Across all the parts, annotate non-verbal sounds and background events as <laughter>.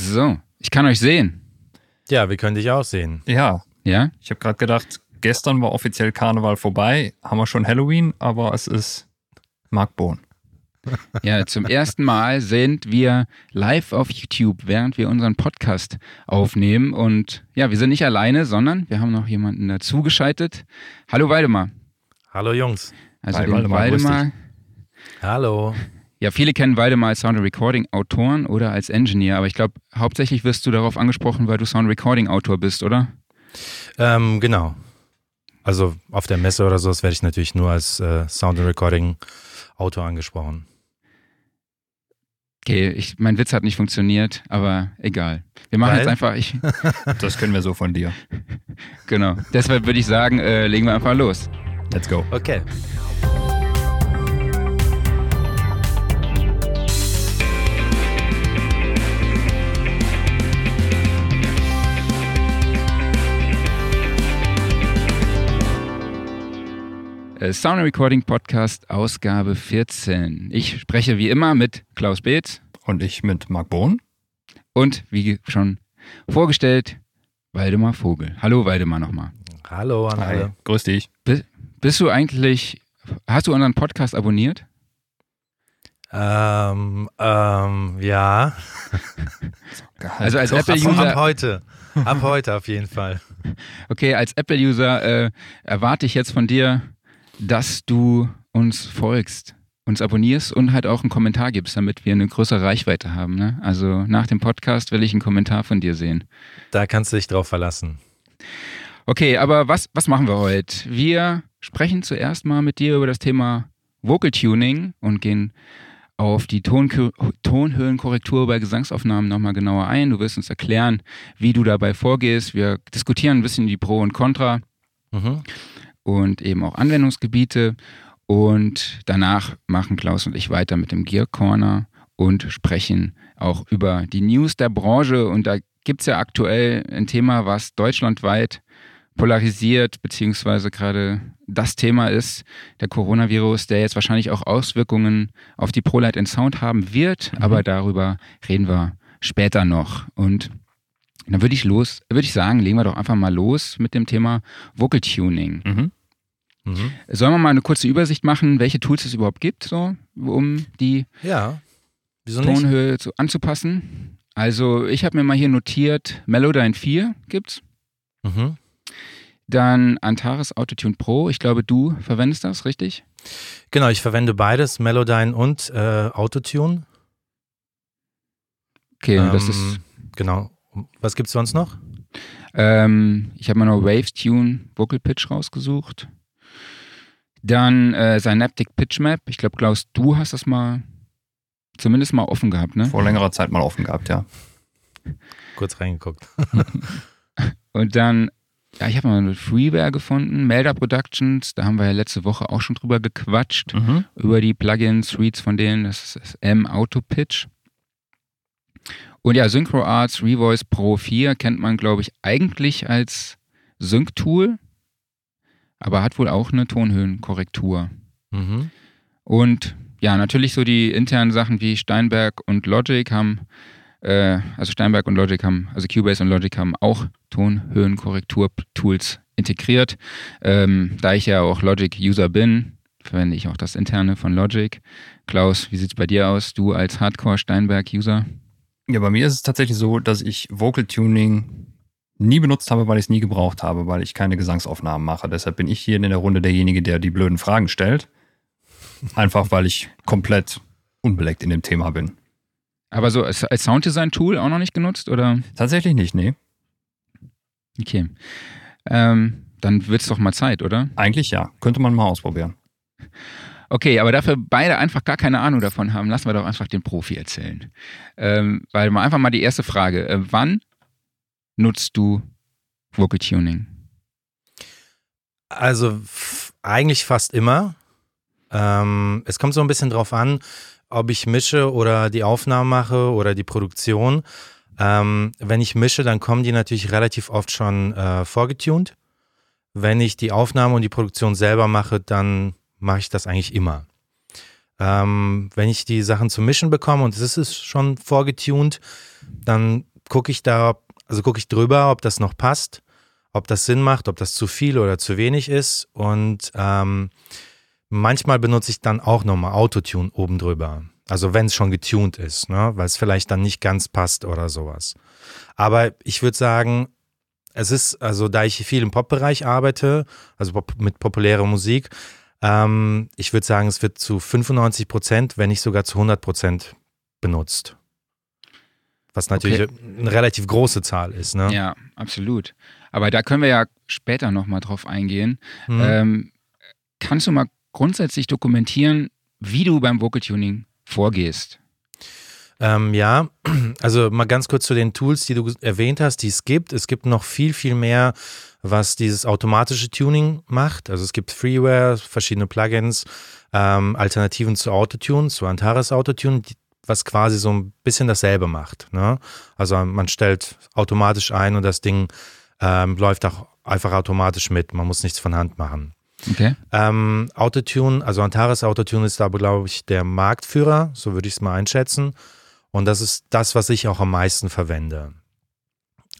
So, ich kann euch sehen. Ja, wir können dich auch sehen. Ja, Ja? ich habe gerade gedacht, gestern war offiziell Karneval vorbei, haben wir schon Halloween, aber es ist Mark Bohn. <laughs> Ja, zum ersten Mal sind wir live auf YouTube, während wir unseren Podcast aufnehmen. Und ja, wir sind nicht alleine, sondern wir haben noch jemanden dazugeschaltet. Hallo Waldemar. Hallo Jungs. Also Hi, den Waldemar, Waldemar. Hallo. Ja, viele kennen Waldemar als Sound Recording Autoren oder als Engineer, aber ich glaube, hauptsächlich wirst du darauf angesprochen, weil du Sound Recording Autor bist, oder? Ähm, genau. Also auf der Messe oder sowas werde ich natürlich nur als äh, Sound Recording Autor angesprochen. Okay, ich, mein Witz hat nicht funktioniert, aber egal. Wir machen Weil? jetzt einfach, ich, <laughs> Das können wir so von dir. genau. Deshalb würde ich sagen, äh, legen wir einfach los. Let's go. Okay. Sound Recording Podcast, Ausgabe 14. Ich spreche wie immer mit Klaus Beetz Und ich mit Mark Bohn. und wie schon vorgestellt, Waldemar Vogel. Hallo Waldemar nochmal. Hallo an alle. grüß dich. Bist du eigentlich, hast du unseren Podcast abonniert? Ähm, ähm, ja. Also als Apple-User, ab heute. Ab heute auf jeden Fall. <laughs> okay, als Apple-User äh, erwarte ich jetzt von dir, dass du uns folgst, uns abonnierst und halt auch einen Kommentar gibst, damit wir eine größere Reichweite haben. Ne? Also nach dem Podcast will ich einen Kommentar von dir sehen. Da kannst du dich drauf verlassen. Okay, aber was, was machen wir heute? Wir sprechen zuerst mal mit dir über das Thema Vocal Tuning und gehen auf die Tonkö- Tonhöhenkorrektur bei Gesangsaufnahmen nochmal genauer ein. Du wirst uns erklären, wie du dabei vorgehst. Wir diskutieren ein bisschen die Pro und Contra Mhm. Und eben auch Anwendungsgebiete. Und danach machen Klaus und ich weiter mit dem Gear Corner und sprechen auch über die News der Branche. Und da gibt es ja aktuell ein Thema, was deutschlandweit polarisiert, beziehungsweise gerade das Thema ist, der Coronavirus, der jetzt wahrscheinlich auch Auswirkungen auf die ProLight in Sound haben wird. Mhm. Aber darüber reden wir später noch. Und dann würde ich los, würde ich sagen, legen wir doch einfach mal los mit dem Thema Vocal Tuning. Mhm. Mhm. Sollen wir mal eine kurze Übersicht machen, welche Tools es überhaupt gibt, so, um die Ja. Tonhöhe zu, anzupassen? Also, ich habe mir mal hier notiert, Melodyne 4 gibt's. Mhm. Dann Antares Autotune Pro. Ich glaube, du verwendest das, richtig? Genau, ich verwende beides, Melodyne und äh, Autotune. Okay, das Ähm, ist. Genau. Was gibt's sonst noch? Ähm, ich habe mal noch Waves Tune Vocal Pitch rausgesucht. Dann äh, Synaptic Pitch Map. Ich glaube, Klaus, du hast das mal zumindest mal offen gehabt, ne? Vor längerer Zeit mal offen gehabt, ja. <laughs> Kurz reingeguckt. <laughs> Und dann, ja, ich habe mal eine Freeware gefunden, Melder Productions, da haben wir ja letzte Woche auch schon drüber gequatscht, Mhm. über die Plugins, Suites von denen, das ist das M Auto Pitch. Und ja, Synchro Arts Revoice Pro 4 kennt man, glaube ich, eigentlich als Sync-Tool, aber hat wohl auch eine Tonhöhenkorrektur. Mhm. Und ja, natürlich so die internen Sachen wie Steinberg und Logic haben, äh, also Steinberg und Logic haben, also Cubase und Logic haben auch Tonhöhenkorrektur-Tools integriert. Ähm, da ich ja auch Logic-User bin, verwende ich auch das interne von Logic. Klaus, wie sieht's bei dir aus? Du als Hardcore-Steinberg-User? Ja, bei mir ist es tatsächlich so, dass ich Vocal Tuning nie benutzt habe, weil ich es nie gebraucht habe, weil ich keine Gesangsaufnahmen mache. Deshalb bin ich hier in der Runde derjenige, der die blöden Fragen stellt. Einfach weil ich komplett unbeleckt in dem Thema bin. Aber so als, Sounddesign-Tool auch noch nicht genutzt, oder? Tatsächlich nicht, nee. Okay. Ähm, dann wird's doch mal Zeit, oder? Eigentlich ja. Könnte man mal ausprobieren. Okay, aber dafür beide einfach gar keine Ahnung davon haben, lassen wir doch einfach den Profi erzählen. Ähm, weil mal einfach mal die erste Frage. Äh, wann nutzt du Vocal Tuning? Also eigentlich fast immer. Ähm, es kommt so ein bisschen drauf an, ob ich mische oder die Aufnahmen mache oder die Produktion. Ähm, wenn ich mische, dann kommen die natürlich relativ oft schon äh, vorgetunt. Wenn ich die Aufnahme und die Produktion selber mache, dann mache ich das eigentlich immer. Ähm, wenn ich die Sachen zu mischen bekomme und es ist schon vorgetunt, dann gucke ich da, also gucke ich drüber, ob das noch passt, ob das Sinn macht, ob das zu viel oder zu wenig ist. Und ähm, manchmal benutze ich dann auch nochmal Autotune oben drüber. Also wenn es schon getuned ist, ne? weil es vielleicht dann nicht ganz passt oder sowas. Aber ich würde sagen, es ist, also da ich viel im Pop-Bereich arbeite, also mit populärer Musik, ähm, ich würde sagen, es wird zu 95 Prozent, wenn nicht sogar zu 100 Prozent benutzt. Was natürlich okay. eine relativ große Zahl ist. Ne? Ja, absolut. Aber da können wir ja später nochmal drauf eingehen. Hm. Ähm, kannst du mal grundsätzlich dokumentieren, wie du beim Vocal Tuning vorgehst? Ähm, ja, <clears throat> also mal ganz kurz zu den Tools, die du erwähnt hast, die es gibt. Es gibt noch viel, viel mehr, was dieses automatische Tuning macht. Also es gibt Freeware, verschiedene Plugins, ähm, Alternativen zu Autotune, zu Antares Autotune, was quasi so ein bisschen dasselbe macht. Ne? Also man stellt automatisch ein und das Ding ähm, läuft auch einfach automatisch mit. Man muss nichts von Hand machen. Okay. Ähm, Autotune, also Antares Autotune ist aber, glaube ich, der Marktführer, so würde ich es mal einschätzen. Und das ist das, was ich auch am meisten verwende.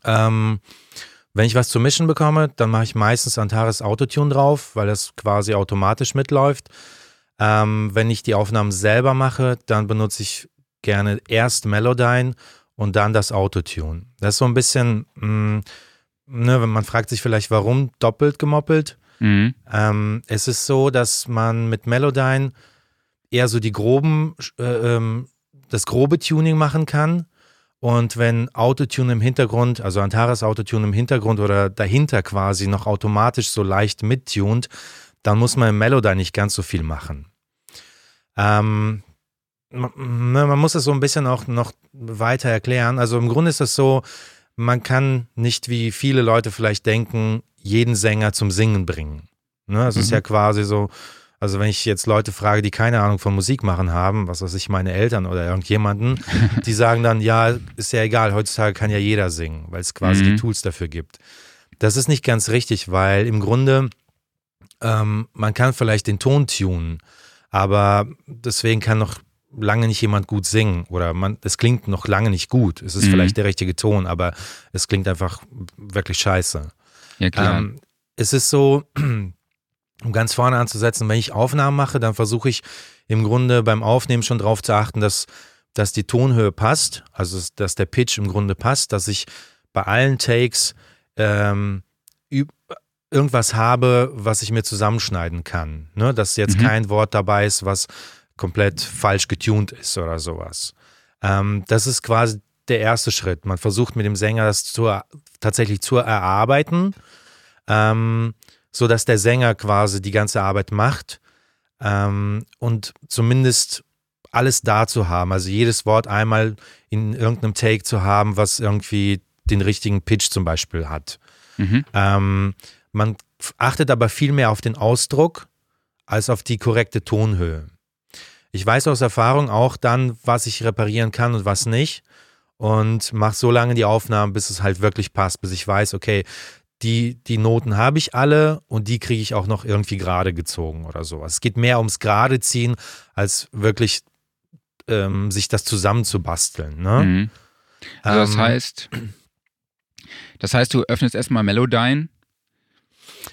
Ähm, wenn ich was zu mischen bekomme, dann mache ich meistens Antares Autotune drauf, weil das quasi automatisch mitläuft. Ähm, wenn ich die Aufnahmen selber mache, dann benutze ich gerne erst Melodyne und dann das Autotune. Das ist so ein bisschen, mh, mm, ne, man fragt sich vielleicht, warum doppelt gemoppelt. Mhm. Ähm, es ist so, dass man mit Melodyne eher so die groben, äh, ähm, das grobe Tuning machen kann. Und wenn Autotune im Hintergrund, also Antares Autotune im Hintergrund oder dahinter quasi noch automatisch so leicht mittunt, dann muss man im Melodyne nicht ganz so viel machen. Ähm, man, ne, man muss es so ein bisschen auch noch weiter erklären. Also im Grunde ist das so, man kann nicht, wie viele Leute vielleicht denken, jeden Sänger zum Singen bringen. Ne? Es mhm. ist ja quasi so, also wenn ich jetzt Leute frage, die keine Ahnung von Musik machen haben, was weiß ich, meine Eltern oder irgendjemanden, <laughs> die sagen dann, ja, ist ja egal, heutzutage kann ja jeder singen, weil es quasi mhm. die Tools dafür gibt. Das ist nicht ganz richtig, weil im Grunde ähm, man kann vielleicht den Ton tunen, aber deswegen kann noch lange nicht jemand gut singen oder man, es klingt noch lange nicht gut. Es ist mhm. vielleicht der richtige Ton, aber es klingt einfach wirklich scheiße. Ja, klar. Ähm, es ist so, <clears throat> um ganz vorne anzusetzen, wenn ich Aufnahmen mache, dann versuche ich im Grunde beim Aufnehmen schon darauf zu achten, dass, dass die Tonhöhe passt, also dass der Pitch im Grunde passt, dass ich bei allen Takes ähm, irgendwas habe, was ich mir zusammenschneiden kann. Ne? Dass jetzt mhm. kein Wort dabei ist, was komplett falsch getuned ist oder sowas. Ähm, das ist quasi der erste Schritt. Man versucht mit dem Sänger das zu, tatsächlich zu erarbeiten, ähm, sodass der Sänger quasi die ganze Arbeit macht ähm, und zumindest alles da zu haben. Also jedes Wort einmal in irgendeinem Take zu haben, was irgendwie den richtigen Pitch zum Beispiel hat. Mhm. Ähm, man achtet aber viel mehr auf den Ausdruck als auf die korrekte Tonhöhe. Ich weiß aus Erfahrung auch dann, was ich reparieren kann und was nicht. Und mache so lange die Aufnahmen, bis es halt wirklich passt, bis ich weiß, okay, die, die Noten habe ich alle und die kriege ich auch noch irgendwie gerade gezogen oder sowas. Es geht mehr ums gerade ziehen, als wirklich ähm, sich das zusammenzubasteln. Ne? Mhm. Also das ähm, heißt, das heißt, du öffnest erstmal Melodyne.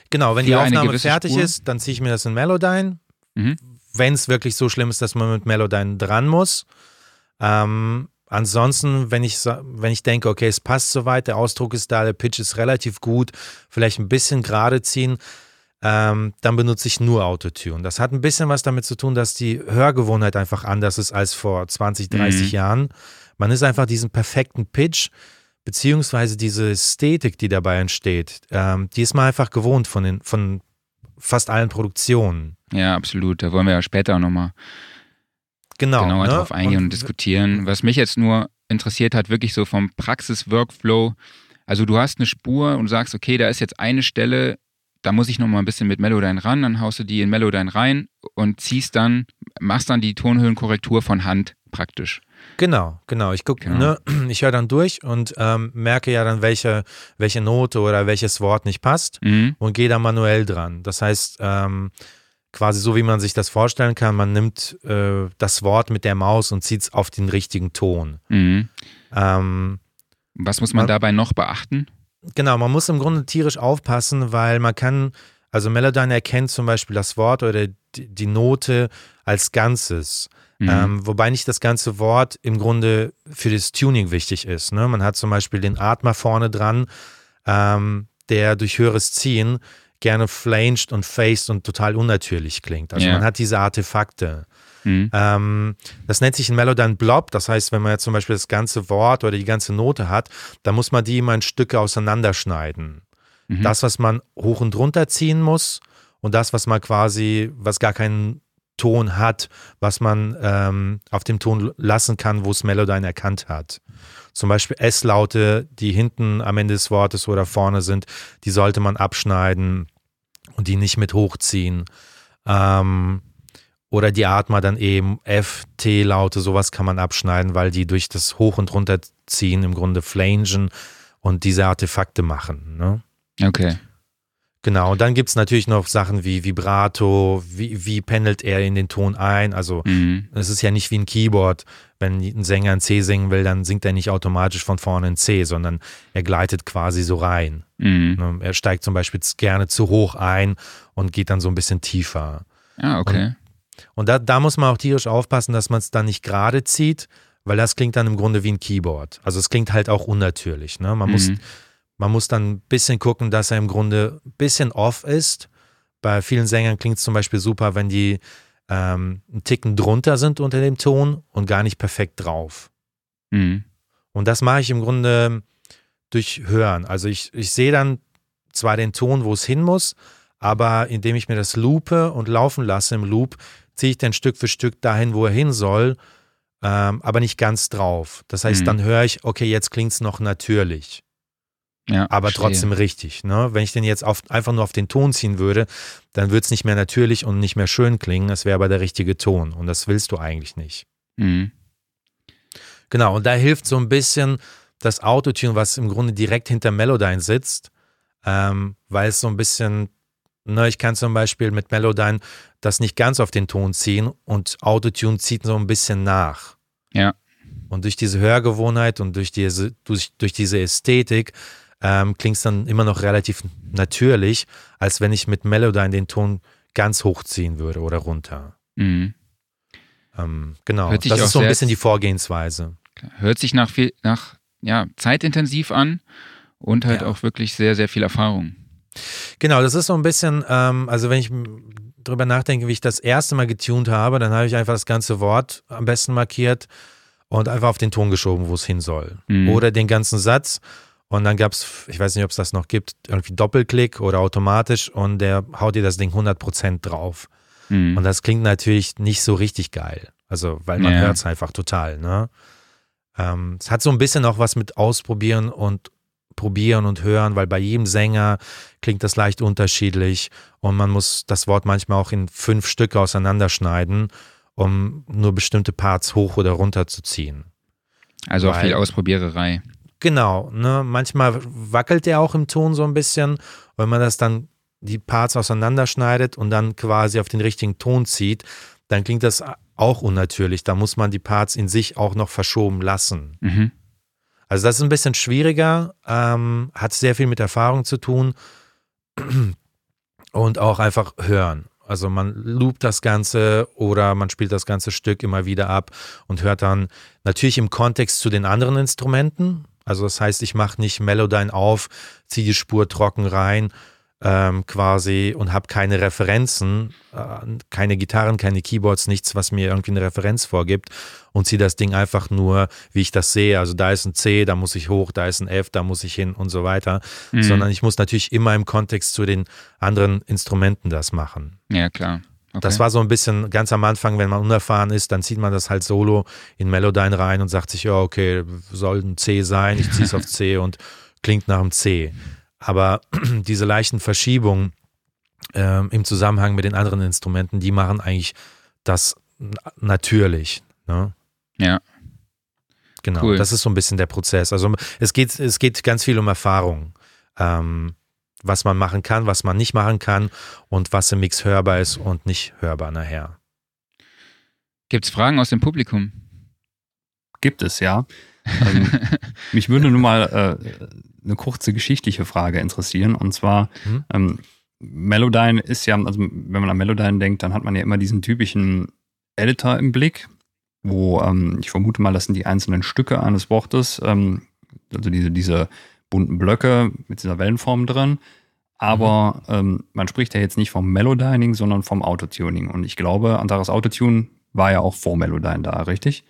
Genau, wenn die Aufnahme fertig Spur. ist, dann ziehe ich mir das in Melodyne. Mhm wenn es wirklich so schlimm ist, dass man mit Melodyne dran muss. Ähm, ansonsten, wenn ich, wenn ich denke, okay, es passt soweit, der Ausdruck ist da, der Pitch ist relativ gut, vielleicht ein bisschen gerade ziehen, ähm, dann benutze ich nur Autotune. Das hat ein bisschen was damit zu tun, dass die Hörgewohnheit einfach anders ist als vor 20, 30 mhm. Jahren. Man ist einfach diesen perfekten Pitch, beziehungsweise diese Ästhetik, die dabei entsteht, ähm, die ist man einfach gewohnt von, den, von fast allen Produktionen. Ja, absolut. Da wollen wir ja später auch nochmal genau, genauer ne? drauf eingehen und, und diskutieren. Was mich jetzt nur interessiert hat, wirklich so vom Praxis-Workflow. Also du hast eine Spur und sagst, okay, da ist jetzt eine Stelle, da muss ich nochmal ein bisschen mit Melodyne ran, dann haust du die in Melodyne rein und ziehst dann, machst dann die Tonhöhenkorrektur von Hand praktisch. Genau, genau. Ich gucke, genau. ne, <clears throat> ich höre dann durch und ähm, merke ja dann, welche, welche Note oder welches Wort nicht passt mhm. und gehe da manuell dran. Das heißt, ähm, quasi so, wie man sich das vorstellen kann, man nimmt äh, das Wort mit der Maus und zieht es auf den richtigen Ton. Mhm. Ähm, Was muss man, Man- dabei noch beachten? Genau, man muss im Grunde tierisch aufpassen, weil man kann, also Melodyne erkennt zum Beispiel das Wort oder die, die Note als Ganzes. Mhm. Ähm, wobei nicht das ganze Wort im Grunde für das Tuning wichtig ist. Ne? Man hat zum Beispiel den Atmer vorne dran, ähm, der durch höheres Ziehen gerne flanged und faced und total unnatürlich klingt. Also Ja. man hat diese Artefakte. Mhm. Ähm, das nennt sich ein Melodyne Blob. Das heißt, wenn man jetzt zum Beispiel das ganze Wort oder die ganze Note hat, dann muss man die immer in Stücke auseinanderschneiden. Mhm. Das, was man hoch und runter ziehen muss und das, was man quasi, was gar keinen Ton hat, was man ähm, auf dem Ton lassen kann, wo es Melodyne erkannt hat. Zum Beispiel S-Laute, die hinten am Ende des Wortes oder vorne sind, die sollte man abschneiden und die nicht mit hochziehen. Ähm, oder die Atmer dann eben F, T-Laute, sowas kann man abschneiden, weil die durch das Hoch- und Runterziehen im Grunde flangen und diese Artefakte machen. Ne? Okay. Genau, und dann gibt es natürlich noch Sachen wie Vibrato, wie, wie pendelt er in den Ton ein. Also Mhm. es ist ja nicht wie ein Keyboard. Wenn ein Sänger ein C singen will, dann singt er nicht automatisch von vorne ein C, sondern er gleitet quasi so rein. Mhm. Ne? Er steigt zum Beispiel gerne zu hoch ein und geht dann so ein bisschen tiefer. Ah, okay. Und da, da muss man auch tierisch aufpassen, dass man es dann nicht gerade zieht, weil das klingt dann im Grunde wie ein Keyboard. Also es klingt halt auch unnatürlich. Ne? Man, muss, Mhm. Man muss dann ein bisschen gucken, dass er im Grunde ein bisschen off ist. Bei vielen Sängern klingt es zum Beispiel super, wenn die ähm, einen Ticken drunter sind unter dem Ton und gar nicht perfekt drauf. Mhm. Und das mache ich im Grunde durch Hören. Also ich, ich sehe dann zwar den Ton, wo es hin muss, aber indem ich mir das loope und laufen lasse im Loop, ziehe ich dann Stück für Stück dahin, wo er hin soll, ähm, aber nicht ganz drauf. Das heißt, Mhm. dann höre ich, okay, jetzt klingt es noch natürlich, Ja, aber verstehe. trotzdem richtig. Ne? Wenn ich den jetzt auf, einfach nur auf den Ton ziehen würde, dann würde es nicht mehr natürlich und nicht mehr schön klingen. Es wäre aber der richtige Ton und das willst du eigentlich nicht. Mhm. Genau, und da hilft so ein bisschen das Autotune, was im Grunde direkt hinter Melodyne sitzt, ähm, weil es so ein bisschen, ne, ich kann zum Beispiel mit Melodyne das nicht ganz auf den Ton ziehen und Autotune zieht so ein bisschen nach. Ja. Und durch diese Hörgewohnheit und durch diese, durch, durch diese Ästhetik ähm, klingt es dann immer noch relativ natürlich, als wenn ich mit Melodyne den Ton ganz hochziehen würde oder runter. Mhm. Ähm, genau, das ist so ein bisschen die Vorgehensweise. Hört sich nach viel, nach ja, zeitintensiv an und halt Ja. auch wirklich sehr, sehr viel Erfahrung. Genau, das ist so ein bisschen, ähm, also wenn ich drüber nachdenke, wie ich das erste Mal getuned habe, dann habe ich einfach das ganze Wort am besten markiert und einfach auf den Ton geschoben, wo es hin soll. Mhm. Oder den ganzen Satz. Und dann gab es, ich weiß nicht, ob es das noch gibt, irgendwie Doppelklick oder automatisch und der haut dir das Ding 100% drauf. Mhm. Und das klingt natürlich nicht so richtig geil. Also, weil man Ja. hört es einfach total, ne? Ähm, es hat so ein bisschen auch was mit Ausprobieren und Probieren und Hören, weil bei jedem Sänger klingt das leicht unterschiedlich und man muss das Wort manchmal auch in fünf Stücke auseinanderschneiden, um nur bestimmte Parts hoch oder runter zu ziehen. also auch weil- viel Ausprobiererei. Genau, ne? Manchmal wackelt der auch im Ton so ein bisschen. Wenn man das dann die Parts auseinanderschneidet und dann quasi auf den richtigen Ton zieht, dann klingt das auch unnatürlich. Da muss man die Parts in sich auch noch verschoben lassen. Mhm. Also das ist ein bisschen schwieriger, ähm, hat sehr viel mit Erfahrung zu tun und auch einfach hören. Also man loopt das Ganze oder man spielt das ganze Stück immer wieder ab und hört dann natürlich im Kontext zu den anderen Instrumenten. Also das heißt, ich mache nicht Melodyne auf, ziehe die Spur trocken rein ähm, quasi und habe keine Referenzen, äh, keine Gitarren, keine Keyboards, nichts, was mir irgendwie eine Referenz vorgibt und ziehe das Ding einfach nur, wie ich das sehe. Also da ist ein C, da muss ich hoch, da ist ein F, da muss ich hin und so weiter. Mhm. Sondern ich muss natürlich immer im Kontext zu den anderen Instrumenten das machen. Ja, klar. Okay. Das war so ein bisschen ganz am Anfang, wenn man unerfahren ist, dann zieht man das halt solo in Melodyne rein und sagt sich, ja, okay, soll ein C sein, ich ziehe es auf C und klingt nach einem C. Aber <clears throat> diese leichten Verschiebungen ähm, im Zusammenhang mit den anderen Instrumenten, die machen eigentlich das natürlich. Ne? Ja. Genau, Cool. das ist so ein bisschen der Prozess. Also es geht, es geht ganz viel um Erfahrung. Ähm, was man machen kann, was man nicht machen kann und was im Mix hörbar ist und nicht hörbar nachher. Gibt es Fragen aus dem Publikum? Gibt es, ja. ähm, <laughs> mich würde nun mal äh, eine kurze geschichtliche Frage interessieren. Und zwar, mhm. ähm, Melodyne ist ja, also wenn man an Melodyne denkt, dann hat man ja immer diesen typischen Editor im Blick, wo ähm, ich vermute mal, das sind die einzelnen Stücke eines Wortes, ähm, also diese, diese bunten Blöcke mit dieser Wellenform drin. Aber mhm. ähm, man spricht ja jetzt nicht vom Melodyning, sondern vom Autotuning. Und ich glaube, Antares Autotune war ja auch vor Melodyne da, richtig?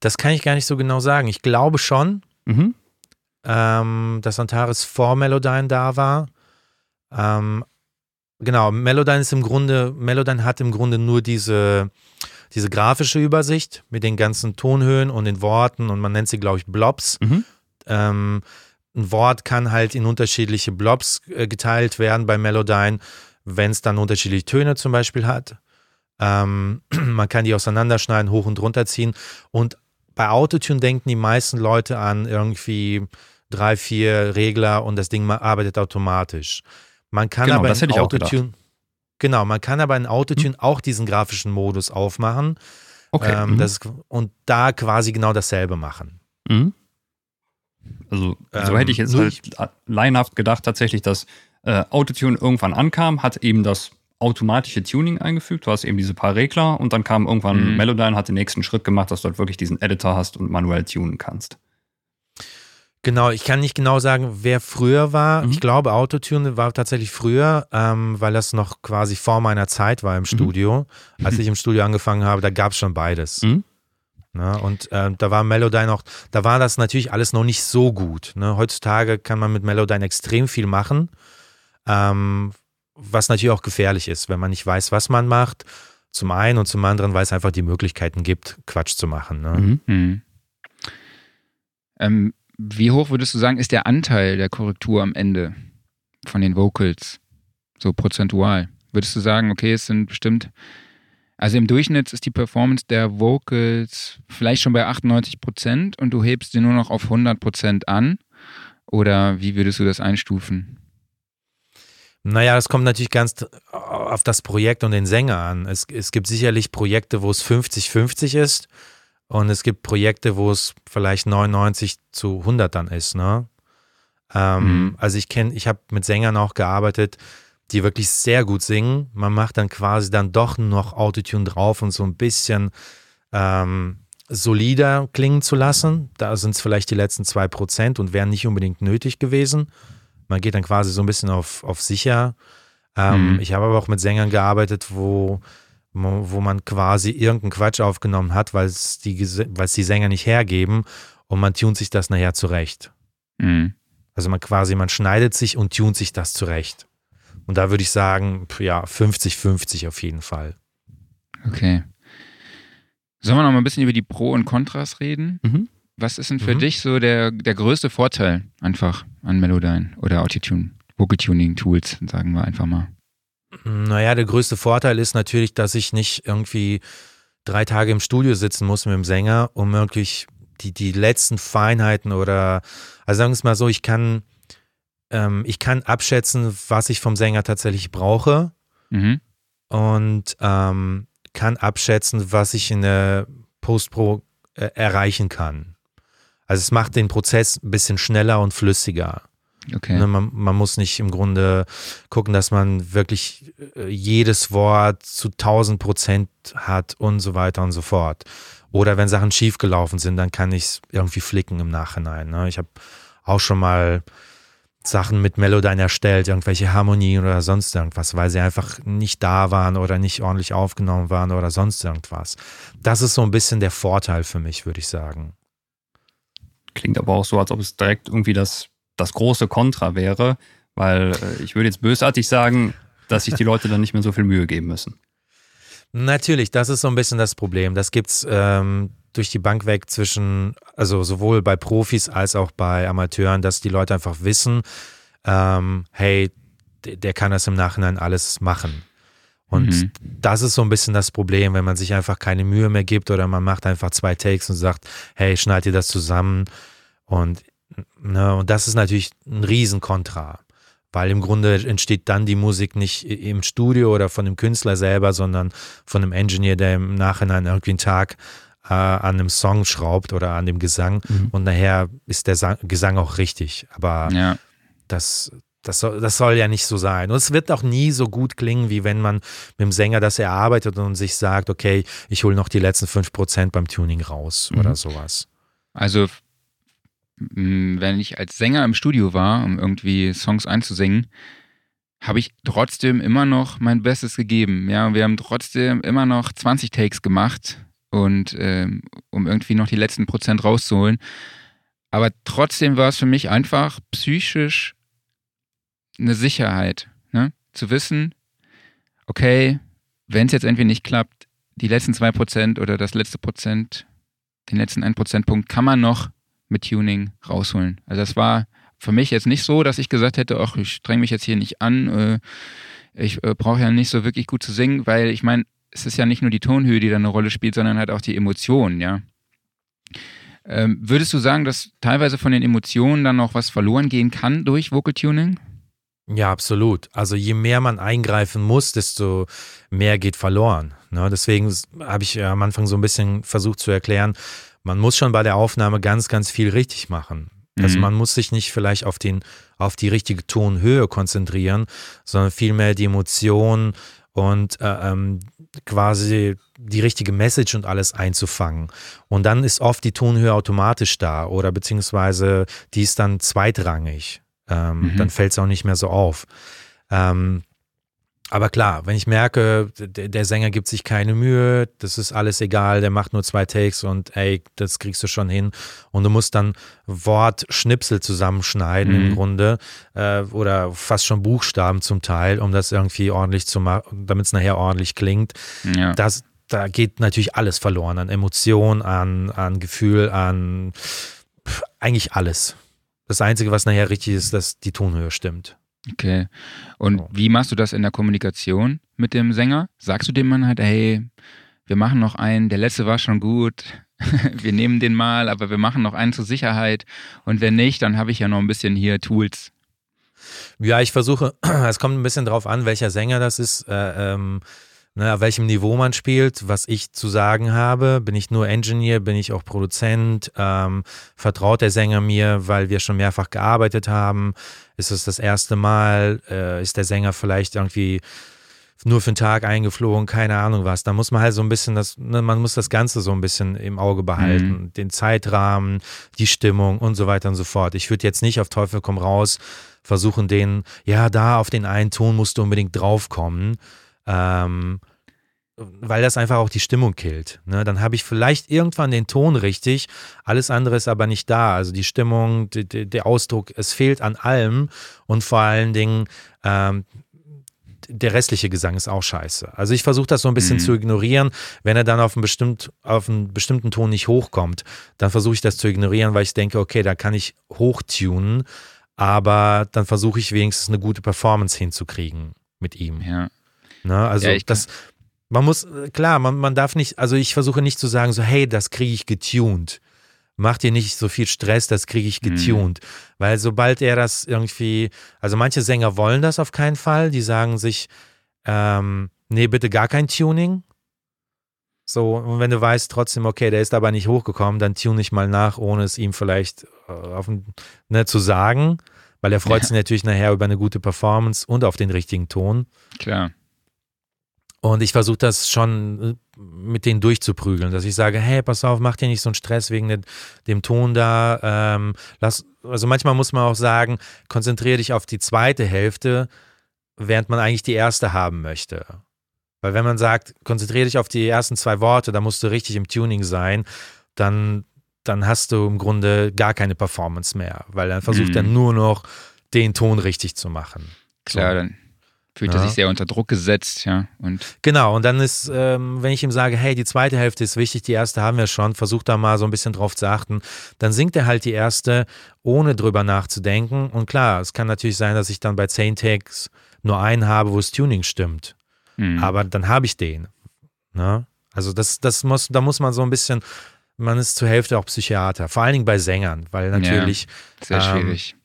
Das kann ich gar nicht so genau sagen. Ich glaube schon, mhm. ähm, dass Antares vor Melodyne da war. Ähm, genau, Melodyne ist im Grunde, Melodyne hat im Grunde nur diese, diese grafische Übersicht mit den ganzen Tonhöhen und den Worten und man nennt sie, glaube ich, Blobs. Mhm. Ähm, ein Wort kann halt in unterschiedliche Blobs äh, geteilt werden bei Melodyne, wenn es dann unterschiedliche Töne zum Beispiel hat. Ähm, <clears throat> man kann die auseinanderschneiden, hoch und runter ziehen. Und bei Autotune denken die meisten Leute an irgendwie drei, vier Regler und das Ding arbeitet automatisch. Man kann genau, aber in Autotune, genau, man kann aber in Autotune hm. auch diesen grafischen Modus aufmachen. Okay. Ähm, mhm. das, und da quasi genau dasselbe machen. Mhm. Also so ähm, hätte ich jetzt halt laienhaft gedacht tatsächlich, dass äh, Autotune irgendwann ankam, hat eben das automatische Tuning eingefügt. Du hast eben diese paar Regler und dann kam irgendwann mhm. Melodyne, hat den nächsten Schritt gemacht, dass du halt wirklich diesen Editor hast und manuell tunen kannst. Genau, ich kann nicht genau sagen, wer früher war. Mhm. Ich glaube, Autotune war tatsächlich früher, ähm, weil das noch quasi vor meiner Zeit war im mhm. Studio. Mhm. Als <laughs> ich im Studio angefangen habe, da gab es schon beides. Mhm. Ne? Und äh, da war Melodyne auch, da war das natürlich alles noch nicht so gut. Ne? Heutzutage kann man mit Melodyne extrem viel machen, ähm, was natürlich auch gefährlich ist, wenn man nicht weiß, was man macht. Zum einen und zum anderen, weil es einfach die Möglichkeiten gibt, Quatsch zu machen. Ne? Mhm. Mhm. Ähm, wie hoch würdest du sagen, ist der Anteil der Korrektur am Ende von den Vocals? So prozentual. Würdest du sagen, okay, es sind bestimmt also im Durchschnitt ist die Performance der Vocals vielleicht schon bei 98 Prozent und du hebst sie nur noch auf 100 Prozent an. Oder wie würdest du das einstufen? Naja, das kommt natürlich ganz auf das Projekt und den Sänger an. Es, es gibt sicherlich Projekte, wo es 50-50 ist und es gibt Projekte, wo es vielleicht 99 zu 100 dann ist. Ne? Ähm, mhm. Also ich kenne, ich habe mit Sängern auch gearbeitet, die wirklich sehr gut singen. Man macht dann quasi dann doch noch Autotune drauf und so ein bisschen ähm, solider klingen zu lassen. Da sind es vielleicht die letzten zwei Prozent und wären nicht unbedingt nötig gewesen. Man geht dann quasi so ein bisschen auf, auf sicher. Ähm, mhm. Ich habe aber auch mit Sängern gearbeitet, wo, wo man quasi irgendeinen Quatsch aufgenommen hat, weil es die, die Sänger nicht hergeben und man tunt sich das nachher zurecht. Mhm. Also man quasi, man schneidet sich und tunt sich das zurecht. Und da würde ich sagen, ja, 50-50 auf jeden Fall. Okay. Sollen wir noch mal ein bisschen über die Pro und Kontras reden? Mhm. Was ist denn für mhm. dich so der, der größte Vorteil einfach an Melodyne oder Autotune, Vocal Tuning Tools, sagen wir einfach mal? Naja, der größte Vorteil ist natürlich, dass ich nicht irgendwie drei Tage im Studio sitzen muss mit dem Sänger, um wirklich die, die letzten Feinheiten oder, also sagen wir es mal so, ich kann ähm, ich kann abschätzen, was ich vom Sänger tatsächlich brauche mhm. und ähm, kann abschätzen, was ich in der Post-Pro äh, erreichen kann. Also es macht den Prozess ein bisschen schneller und flüssiger. Okay. Ne, man, man, muss nicht im Grunde gucken, dass man wirklich äh, jedes Wort zu 1000 Prozent hat und so weiter und so fort. Oder wenn Sachen schiefgelaufen sind, dann kann ich es irgendwie flicken im Nachhinein. Ne? Ich habe auch schon mal Sachen mit Melodyne erstellt, irgendwelche Harmonien oder sonst irgendwas, weil sie einfach nicht da waren oder nicht ordentlich aufgenommen waren oder sonst irgendwas. Das ist so ein bisschen der Vorteil für mich, würde ich sagen. Klingt aber auch so, als ob es direkt irgendwie das, das große Kontra wäre, weil äh, ich würde jetzt bösartig sagen, dass sich die <laughs> Leute dann nicht mehr so viel Mühe geben müssen. Natürlich, das ist so ein bisschen das Problem. Das gibt es ähm, durch die Bank weg zwischen, also sowohl bei Profis als auch bei Amateuren, dass die Leute einfach wissen, ähm, hey, der kann das im Nachhinein alles machen. Und mhm. das ist so ein bisschen das Problem, wenn man sich einfach keine Mühe mehr gibt oder man macht einfach zwei Takes und sagt, hey, schneid dir das zusammen. Und, ne, und das ist natürlich ein Riesenkontra, weil im Grunde entsteht dann die Musik nicht im Studio oder von dem Künstler selber, sondern von dem Engineer, der im Nachhinein irgendwie einen Tag äh, an einem Song schraubt oder an dem Gesang Mhm. und nachher ist der Sang Gesang auch richtig. Aber Ja. das, das, soll, das soll ja nicht so sein. Und es wird auch nie so gut klingen, wie wenn man mit dem Sänger das erarbeitet und sich sagt, okay, ich hole noch die letzten 5% beim Tuning raus Mhm. oder sowas. Also, wenn ich als Sänger im Studio war, um irgendwie Songs einzusingen, habe ich trotzdem immer noch mein Bestes gegeben. Ja, wir haben trotzdem immer noch 20 Takes gemacht und ähm, um irgendwie noch die letzten Prozent rauszuholen. Aber trotzdem war es für mich einfach psychisch eine Sicherheit, ne? zu wissen, okay, wenn es jetzt irgendwie nicht klappt, die letzten zwei Prozent oder das letzte Prozent, den letzten 1 Prozentpunkt kann man noch mit Tuning rausholen. Also das war für mich jetzt nicht so, dass ich gesagt hätte, ach, ich streng mich jetzt hier nicht an, äh, ich äh, brauche ja nicht so wirklich gut zu singen, weil ich meine, es ist ja nicht nur die Tonhöhe, die da eine Rolle spielt, sondern halt auch die Emotionen, ja. Ähm, würdest du sagen, dass teilweise von den Emotionen dann noch was verloren gehen kann durch Vocal Tuning? Ja, absolut. Also je mehr man eingreifen muss, desto mehr geht verloren. Ne? Deswegen habe ich am Anfang so ein bisschen versucht zu erklären, man muss schon bei der Aufnahme ganz, ganz viel richtig machen. Also Mhm. man muss sich nicht vielleicht auf, den, auf die richtige Tonhöhe konzentrieren, sondern vielmehr die Emotionen und äh, ähm, quasi die richtige Message und alles einzufangen. Und dann ist oft die Tonhöhe automatisch da oder beziehungsweise die ist dann zweitrangig. Ähm, Mhm. Dann fällt es auch nicht mehr so auf. Ähm, aber klar, wenn ich merke, der, der Sänger gibt sich keine Mühe, das ist alles egal, der macht nur zwei Takes und ey, das kriegst du schon hin. Und du musst dann Wortschnipsel zusammenschneiden Mhm. im Grunde äh, oder fast schon Buchstaben zum Teil, um das irgendwie ordentlich zu machen, damit es nachher ordentlich klingt. Ja. Das, da geht natürlich alles verloren an Emotion, an, an Gefühl, an pff, eigentlich alles. Das Einzige, was nachher richtig ist, dass die Tonhöhe stimmt. Okay. Und So. wie machst du das in der Kommunikation mit dem Sänger? Sagst du dem Mann halt, hey, wir machen noch einen, der letzte war schon gut, <laughs> wir nehmen den mal, aber wir machen noch einen zur Sicherheit. Und wenn nicht, dann habe ich ja noch ein bisschen hier Tools. Ja, ich versuche, <clears throat> es kommt ein bisschen drauf an, welcher Sänger das ist, äh, ähm, ne, auf welchem Niveau man spielt, was ich zu sagen habe. Bin ich nur Engineer, bin ich auch Produzent? Ähm, vertraut der Sänger mir, weil wir schon mehrfach gearbeitet haben? Ist es das erste Mal? Äh, ist der Sänger vielleicht irgendwie nur für einen Tag eingeflogen, keine Ahnung was. Da muss man halt so ein bisschen das, ne, man muss das Ganze so ein bisschen im Auge behalten. Den Zeitrahmen, die Stimmung und so weiter und so fort. Ich würde jetzt nicht auf Teufel komm raus versuchen, den, ja, da auf den einen Ton musst du unbedingt draufkommen. Ähm, weil das einfach auch die Stimmung killt. Ne? Dann habe ich vielleicht irgendwann den Ton richtig, alles andere ist aber nicht da. Also die Stimmung, die, die, der Ausdruck, es fehlt an allem und vor allen Dingen ähm, der restliche Gesang ist auch scheiße. Also ich versuche das so ein bisschen Mhm. zu ignorieren. Wenn er dann auf einen, bestimmt, auf einen bestimmten Ton nicht hochkommt, dann versuche ich das zu ignorieren, weil ich denke, okay, da kann ich hochtunen, aber dann versuche ich wenigstens eine gute Performance hinzukriegen mit ihm. Ja. Ne? Also Ja, ich- das, man muss, äh, klar, man, man darf nicht, also ich versuche nicht zu sagen, so, hey, das kriege ich getuned. Mach dir nicht so viel Stress, das kriege ich Mhm. getuned. Weil sobald er das irgendwie, also manche Sänger wollen das auf keinen Fall, die sagen sich, ähm, nee, bitte gar kein Tuning. So, und wenn du weißt trotzdem, okay, der ist aber nicht hochgekommen, dann tune ich mal nach, ohne es ihm vielleicht äh, auf, ne, zu sagen, weil er freut Ja. sich natürlich nachher über eine gute Performance und auf den richtigen Ton. Klar. Und ich versuche das schon äh, mit denen durchzuprügeln, dass ich sage, hey, pass auf, mach dir nicht so einen Stress wegen dem, dem Ton da. Ähm, lass, also manchmal muss man auch sagen, konzentriere dich auf die zweite Hälfte, während man eigentlich die erste haben möchte. Weil wenn man sagt, konzentriere dich auf die ersten zwei Worte, da musst du richtig im Tuning sein, dann, dann hast du im Grunde gar keine Performance mehr, weil dann versucht Mhm. er nur noch den Ton richtig zu machen. Klar, So. dann fühlt er Ja. sich sehr unter Druck gesetzt, ja. Und Genau, und dann ist, ähm, wenn ich ihm sage, hey, die zweite Hälfte ist wichtig, die erste haben wir schon, versuch da mal so ein bisschen drauf zu achten, dann singt er halt die erste, ohne drüber nachzudenken. Und klar, es kann natürlich sein, dass ich dann bei 10 Takes nur einen habe, wo das Tuning stimmt. hm. Aber dann habe ich den. Ne? Also das, das muss, da muss man so ein bisschen, man ist zur Hälfte auch Psychiater, vor allen Dingen bei Sängern, weil natürlich sehr ähm, schwierig.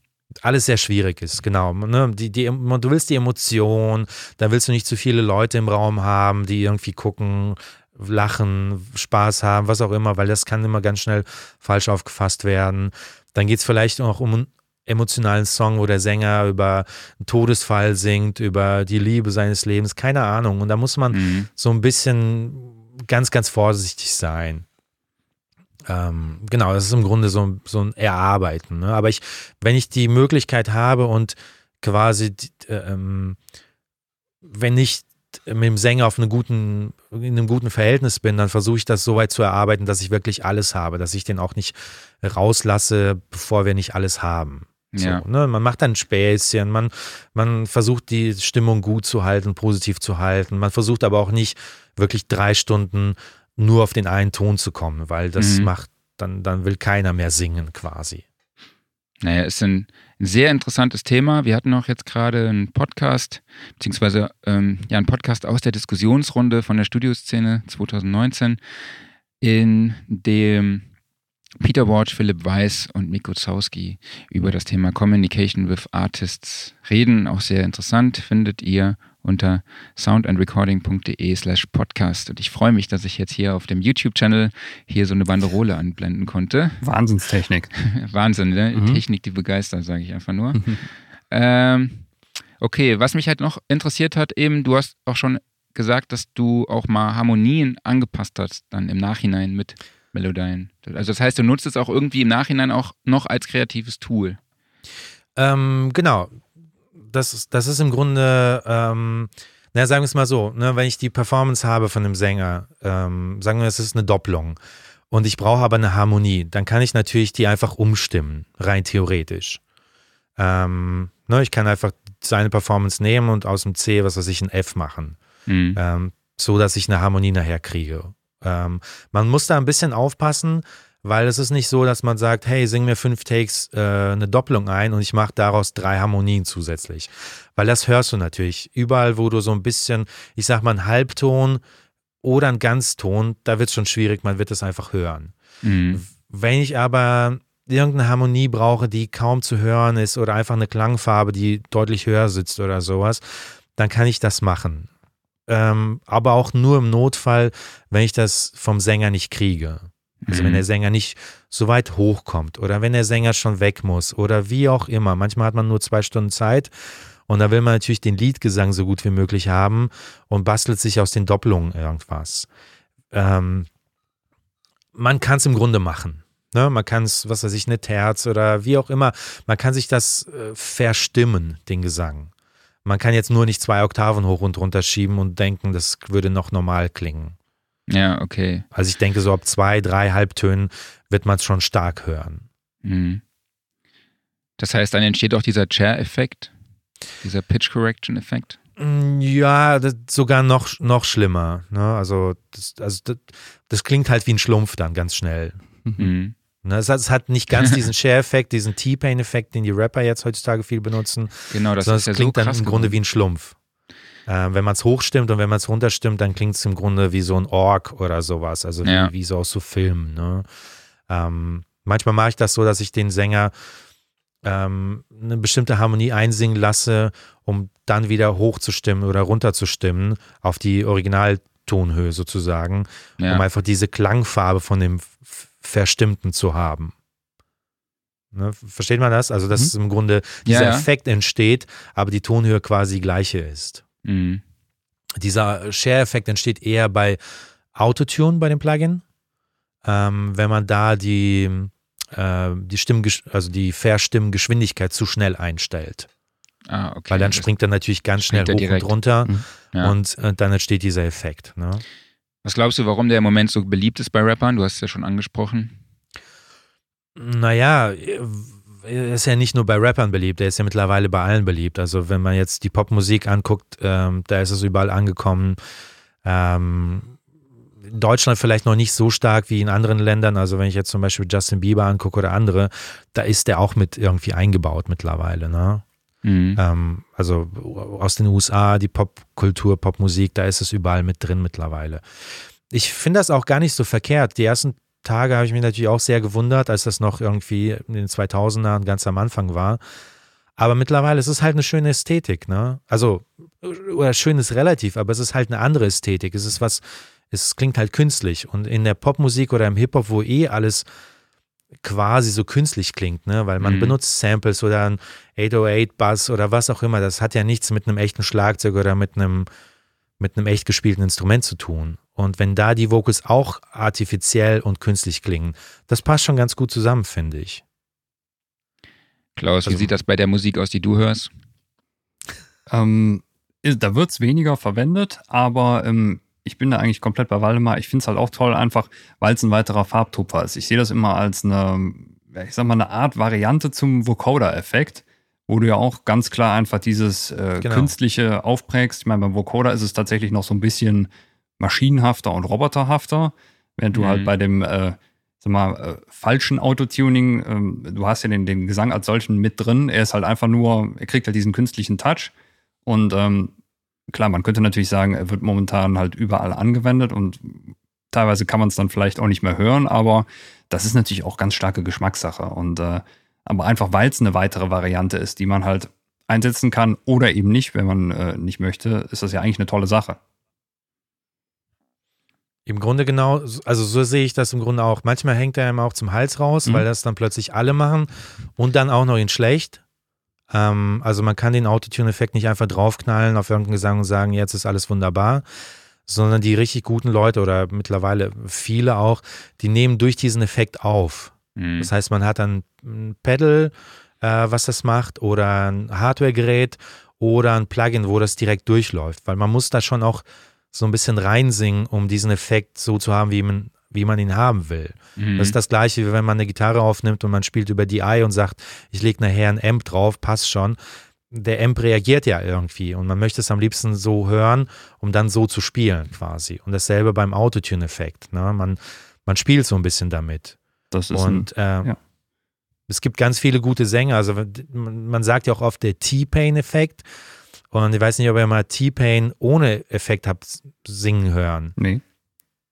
Alles sehr schwierig ist, genau. Ne? Die, die, du willst die Emotion, da willst du nicht zu viele Leute im Raum haben, die irgendwie gucken, lachen, Spaß haben, was auch immer, weil das kann immer ganz schnell falsch aufgefasst werden. Dann geht es vielleicht auch um einen emotionalen Song, wo der Sänger über einen Todesfall singt, über die Liebe seines Lebens, keine Ahnung. Und da muss man Mhm. so ein bisschen ganz, ganz vorsichtig sein. Ähm, genau, das ist im Grunde so, so ein Erarbeiten. Ne? Aber ich, wenn ich die Möglichkeit habe und quasi, die- ähm, wenn ich mit dem Sänger auf einem guten, in einem guten Verhältnis bin, dann versuche ich das so weit zu erarbeiten, dass ich wirklich alles habe, dass ich den auch nicht rauslasse, bevor wir nicht alles haben. So, Ja. ne? Man macht dann ein Späßchen, man, man versucht die Stimmung gut zu halten, positiv zu halten. Man versucht aber auch nicht wirklich drei Stunden nur auf den einen Ton zu kommen, weil das Mhm. macht, dann, dann will keiner mehr singen quasi. Naja, ist ein sehr interessantes Thema. Wir hatten auch jetzt gerade einen Podcast, beziehungsweise ähm, ja, einen Podcast aus der Diskussionsrunde von der Studioszene 2019, in dem Peter Ward, Philipp Weiß und Miko Zowski über das Thema Communication with Artists reden. Auch sehr interessant, findet ihr unter soundandrecording.de slash podcast. Und ich freue mich, dass ich jetzt hier auf dem YouTube-Channel hier so eine Banderole anblenden konnte. Wahnsinnstechnik. <laughs> Wahnsinn, ne? Mhm. Technik, die begeistert, sage ich einfach nur. ähm, okay, was mich halt noch interessiert hat, eben, du hast auch schon gesagt, dass du auch mal Harmonien angepasst hast, dann im Nachhinein mit Melodien. Also das heißt, du nutzt es auch irgendwie im Nachhinein auch noch als kreatives Tool. Ähm, genau. Das, ist- das ist im Grunde, ähm, na, sagen wir es mal so, ne, wenn ich die Performance habe von einem Sänger, ähm, sagen wir, es ist eine Doppelung und ich brauche aber eine Harmonie, dann kann ich natürlich die einfach umstimmen, rein theoretisch. Ähm, ne, ich kann einfach seine Performance nehmen und aus dem C, was weiß ich, ein F machen Mhm. ähm, so dass ich eine Harmonie nachher kriege. Ähm, man muss da ein bisschen aufpassen, weil es ist nicht so, dass man sagt, hey, sing mir fünf Takes äh, eine Doppelung ein und ich mache daraus drei Harmonien zusätzlich. Weil das hörst du natürlich. Überall, wo du so ein bisschen, ich sag mal, einen Halbton oder einen Ganzton, da wird es schon schwierig, man wird es einfach hören. Mhm. Wenn ich aber irgendeine Harmonie brauche, die kaum zu hören ist oder einfach eine Klangfarbe, die deutlich höher sitzt oder sowas, dann kann ich das machen. Ähm, aber auch nur im Notfall, wenn ich das vom Sänger nicht kriege. Also wenn Mhm. der Sänger nicht so weit hochkommt oder wenn der Sänger schon weg muss oder wie auch immer. Manchmal hat man nur zwei Stunden Zeit und da will man natürlich den Liedgesang so gut wie möglich haben und bastelt sich aus den Doppelungen irgendwas. Ähm, man kann es im Grunde machen. Ne? Man kann es, was weiß ich, eine Terz oder wie auch immer. Man kann sich das äh, verstimmen, den Gesang. Man kann jetzt nur nicht zwei Oktaven hoch und runter schieben und denken, das würde noch normal klingen. Ja, okay. Also ich denke, so ab zwei, drei Halbtönen wird man es schon stark hören. Mhm. Das heißt, dann entsteht auch dieser Chair-Effekt, dieser Pitch-Correction-Effekt. Mm, Ja, sogar noch, noch schlimmer. Ne? Also, das, also das, das klingt halt wie ein Schlumpf dann ganz schnell. Mhm. Ne? Es, hat, es hat nicht ganz diesen Share-Effekt, diesen T-Pain-Effekt, den die Rapper jetzt heutzutage viel benutzen, Genau, das sondern ist es ja so klingt dann krass im Grunde wie ein Schlumpf. Ähm, wenn man es hochstimmt und wenn man es runterstimmt, dann klingt es im Grunde wie so ein Ork oder sowas, also wie, Ja. wie so aus so Filmen. Ne? Ähm, manchmal mache ich das so, dass ich den Sänger ähm, eine bestimmte Harmonie einsingen lasse, um dann wieder hochzustimmen oder runterzustimmen auf die Originaltonhöhe sozusagen, Ja. um einfach diese Klangfarbe von dem Verstimmten zu haben. Ne, versteht man das? Also, dass Mhm. im Grunde dieser Ja, ja. Effekt entsteht, aber die Tonhöhe quasi gleiche ist. Mhm. Dieser Share-Effekt entsteht eher bei Autotune bei dem Plugin. Ähm, wenn man da die, äh, die Stimm, also die Verstimmgeschwindigkeit zu schnell einstellt. Ah, okay. Weil dann springt er natürlich ganz schnell hoch direkt. und runter Mhm. Ja. und äh, dann entsteht dieser Effekt. Ne? Was glaubst du, warum der im Moment so beliebt ist bei Rappern? Du hast es ja schon angesprochen. Naja, er ist ja nicht nur bei Rappern beliebt, er ist ja mittlerweile bei allen beliebt. Also wenn man jetzt die Popmusik anguckt, ähm, da ist es überall angekommen. Ähm, in Deutschland vielleicht noch nicht so stark wie in anderen Ländern. Also wenn ich jetzt zum Beispiel Justin Bieber angucke oder andere, da ist der auch mit irgendwie eingebaut mittlerweile. Ne? Mhm. Ähm, also aus den USA, die Popkultur, Popmusik, da ist es überall mit drin mittlerweile. Ich finde das auch gar nicht so verkehrt. Die ersten Tage habe ich mich natürlich auch sehr gewundert, als das noch irgendwie in den 2000ern ganz am Anfang war. Aber mittlerweile ist es halt eine schöne Ästhetik, ne? Also, oder schön ist relativ, aber es ist halt eine andere Ästhetik. Es ist was, Es klingt halt künstlich. Und in der Popmusik oder im Hip-Hop, wo eh alles quasi so künstlich klingt, ne? weil man Mhm. benutzt Samples oder ein 808-Bass oder was auch immer. Das hat ja nichts mit einem echten Schlagzeug oder mit einem, mit einem echt gespielten Instrument zu tun. Und wenn da die Vocals auch artifiziell und künstlich klingen, das passt schon ganz gut zusammen, finde ich. Klaus, wie Also- sieht das bei der Musik aus, die du hörst? Ähm, da wird es weniger verwendet, aber ähm, ich bin da eigentlich komplett bei Waldemar. Ich finde es halt auch toll, einfach, weil es ein weiterer Farbtupfer ist. Ich sehe das immer als eine, ich sag mal, eine Art Variante zum Vocoder-Effekt, wo du ja auch ganz klar einfach dieses äh, Genau. Künstliche aufprägst. Ich meine, beim Vocoder ist es tatsächlich noch so ein bisschen maschinenhafter und roboterhafter, während du Mhm. halt bei dem äh, sag mal, äh, falschen Autotuning, ähm, du hast ja den, den Gesang als solchen mit drin. Er ist halt einfach nur, er kriegt halt diesen künstlichen Touch. Und ähm, klar, man könnte natürlich sagen, er wird momentan halt überall angewendet und teilweise kann man es dann vielleicht auch nicht mehr hören, aber das ist natürlich auch ganz starke Geschmackssache. Und äh, aber einfach, weil es eine weitere Variante ist, die man halt einsetzen kann oder eben nicht, wenn man äh, nicht möchte, ist das ja eigentlich eine tolle Sache. Im Grunde genau, also so sehe ich das im Grunde auch. Manchmal hängt er ihm auch zum Hals raus, Mhm. weil das dann plötzlich alle machen und dann auch noch in schlecht. Ähm, also man kann den Autotune-Effekt nicht einfach draufknallen auf irgendeinen Gesang und sagen, jetzt ist alles wunderbar, sondern die richtig guten Leute oder mittlerweile viele auch, die nehmen durch diesen Effekt auf. Mhm. Das heißt, man hat dann ein Pedal, äh, was das macht, oder ein Hardware-Gerät oder ein Plugin, wo das direkt durchläuft. Weil man muss da schon auch so ein bisschen reinsingen, um diesen Effekt so zu haben, wie man, wie man ihn haben will. Mhm. Das ist das gleiche, wie wenn man eine Gitarre aufnimmt und man spielt über DI und sagt, ich lege nachher ein Amp drauf, passt schon. Der Amp reagiert ja irgendwie und man möchte es am liebsten so hören, um dann so zu spielen quasi. Und dasselbe beim Autotune-Effekt. Ne? Man, man spielt so ein bisschen damit. Das ist Und äh, ja. es gibt ganz viele gute Sänger. Also man sagt ja auch oft der T-Pain-Effekt. Und ich weiß nicht, ob ihr mal T-Pain ohne Effekt habt singen hören. ein, nee.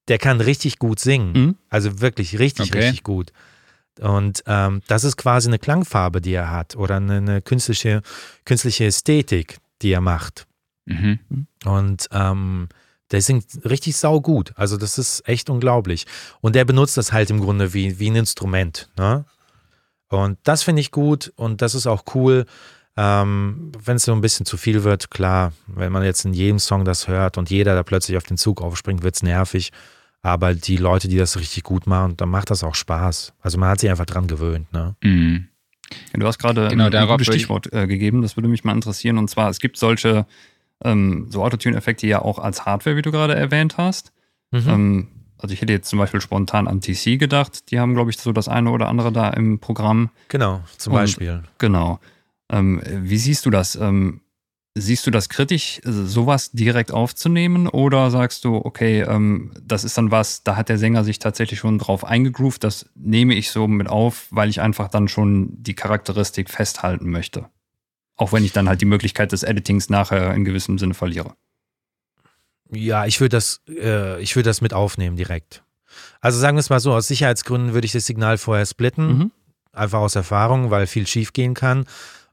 Der kann richtig gut singen. Mhm. Also wirklich richtig, Okay. richtig gut. Und ähm, das ist quasi eine Klangfarbe, die er hat oder eine, eine künstliche, künstliche Ästhetik, die er macht. Mhm. Und ähm, der singt richtig saugut. Also das ist echt unglaublich. Und der benutzt das halt im Grunde wie, wie ein Instrument. Ne? Und das finde ich gut und das ist auch cool. Ähm, wenn es so ein bisschen zu viel wird, klar, wenn man jetzt in jedem Song das hört und jeder da plötzlich auf den Zug aufspringt, wird es nervig. Aber die Leute, die das richtig gut machen, dann macht das auch Spaß. Also man hat sich einfach dran gewöhnt. Ne? Mhm. Ja, Du hast gerade Genau, ein, gutes Stichwort äh, gegeben, das würde mich mal interessieren. Und zwar, es gibt solche ähm, so Autotune-Effekte ja auch als Hardware, wie du gerade erwähnt hast. Mhm. Ähm, also ich hätte jetzt zum Beispiel spontan an TC gedacht. Die haben, glaube ich, so das eine oder andere da im Programm. Genau, zum Und- Beispiel. Genau. Ähm, wie siehst du das? Ähm, siehst du das kritisch, sowas direkt aufzunehmen? Oder sagst du, okay, ähm, das ist dann was, da hat der Sänger sich tatsächlich schon drauf eingegroovt, das nehme ich so mit auf, weil ich einfach dann schon die Charakteristik festhalten möchte. Auch wenn ich dann halt die Möglichkeit des Editings nachher in gewissem Sinne verliere. Ja, ich würde das, äh, ich würde das mit aufnehmen direkt. Also sagen wir es mal so, aus Sicherheitsgründen würde ich das Signal vorher splitten, Mhm. einfach aus Erfahrung, weil viel schief gehen kann.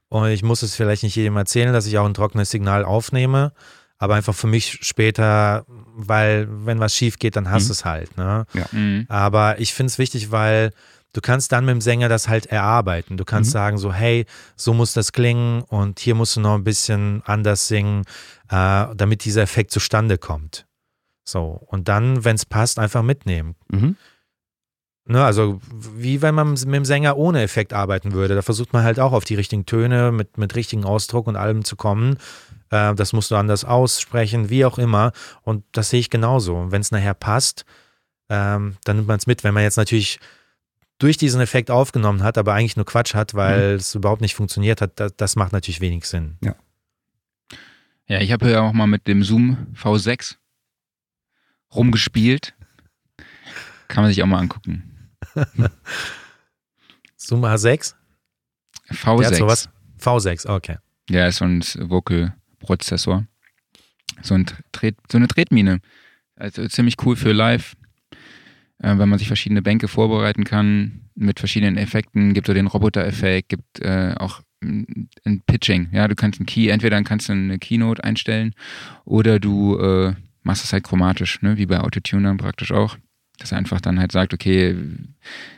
Und ich muss es vielleicht nicht jedem erzählen, dass ich auch ein trockenes Signal aufnehme, aber einfach für mich später, weil wenn was schief geht, dann hast Mhm. du es halt. Ne? Mhm. Aber ich finde es wichtig, weil du kannst dann mit dem Sänger das halt erarbeiten. Du kannst Mhm. sagen so, hey, so muss das klingen und hier musst du noch ein bisschen anders singen, äh, damit dieser Effekt zustande kommt. So, und dann, wenn es passt, einfach mitnehmen. Mhm. Ne, also wie wenn man mit dem Sänger ohne Effekt arbeiten würde. Da versucht man halt auch auf die richtigen Töne mit, mit richtigen Ausdruck und allem zu kommen. Äh, das musst du anders aussprechen, wie auch immer. Und das sehe ich genauso. Und wenn es nachher passt, ähm, dann nimmt man es mit. Wenn man jetzt natürlich durch diesen Effekt aufgenommen hat, aber eigentlich nur Quatsch hat, weil es überhaupt nicht funktioniert hat, das, das macht natürlich wenig Sinn. Ja, ich habe ja auch mal mit dem Zoom V6 rumgespielt. Kann man sich auch mal angucken. <laughs> Zoom H6? V6. Der hat sowas? V6, okay. Ja, ist so ein Vocal-Prozessor. So, ein Tret, so eine Tretmine. Also ziemlich cool für live, äh, wenn man sich verschiedene Bänke vorbereiten kann mit verschiedenen Effekten. Gibt so den Roboter-Effekt, gibt äh, auch ein Pitching. Ja, du kannst ein Key, entweder kannst du eine Keynote einstellen oder du äh, machst es halt chromatisch, ne? wie bei Autotune dann praktisch auch. Dass er einfach dann halt sagt, okay,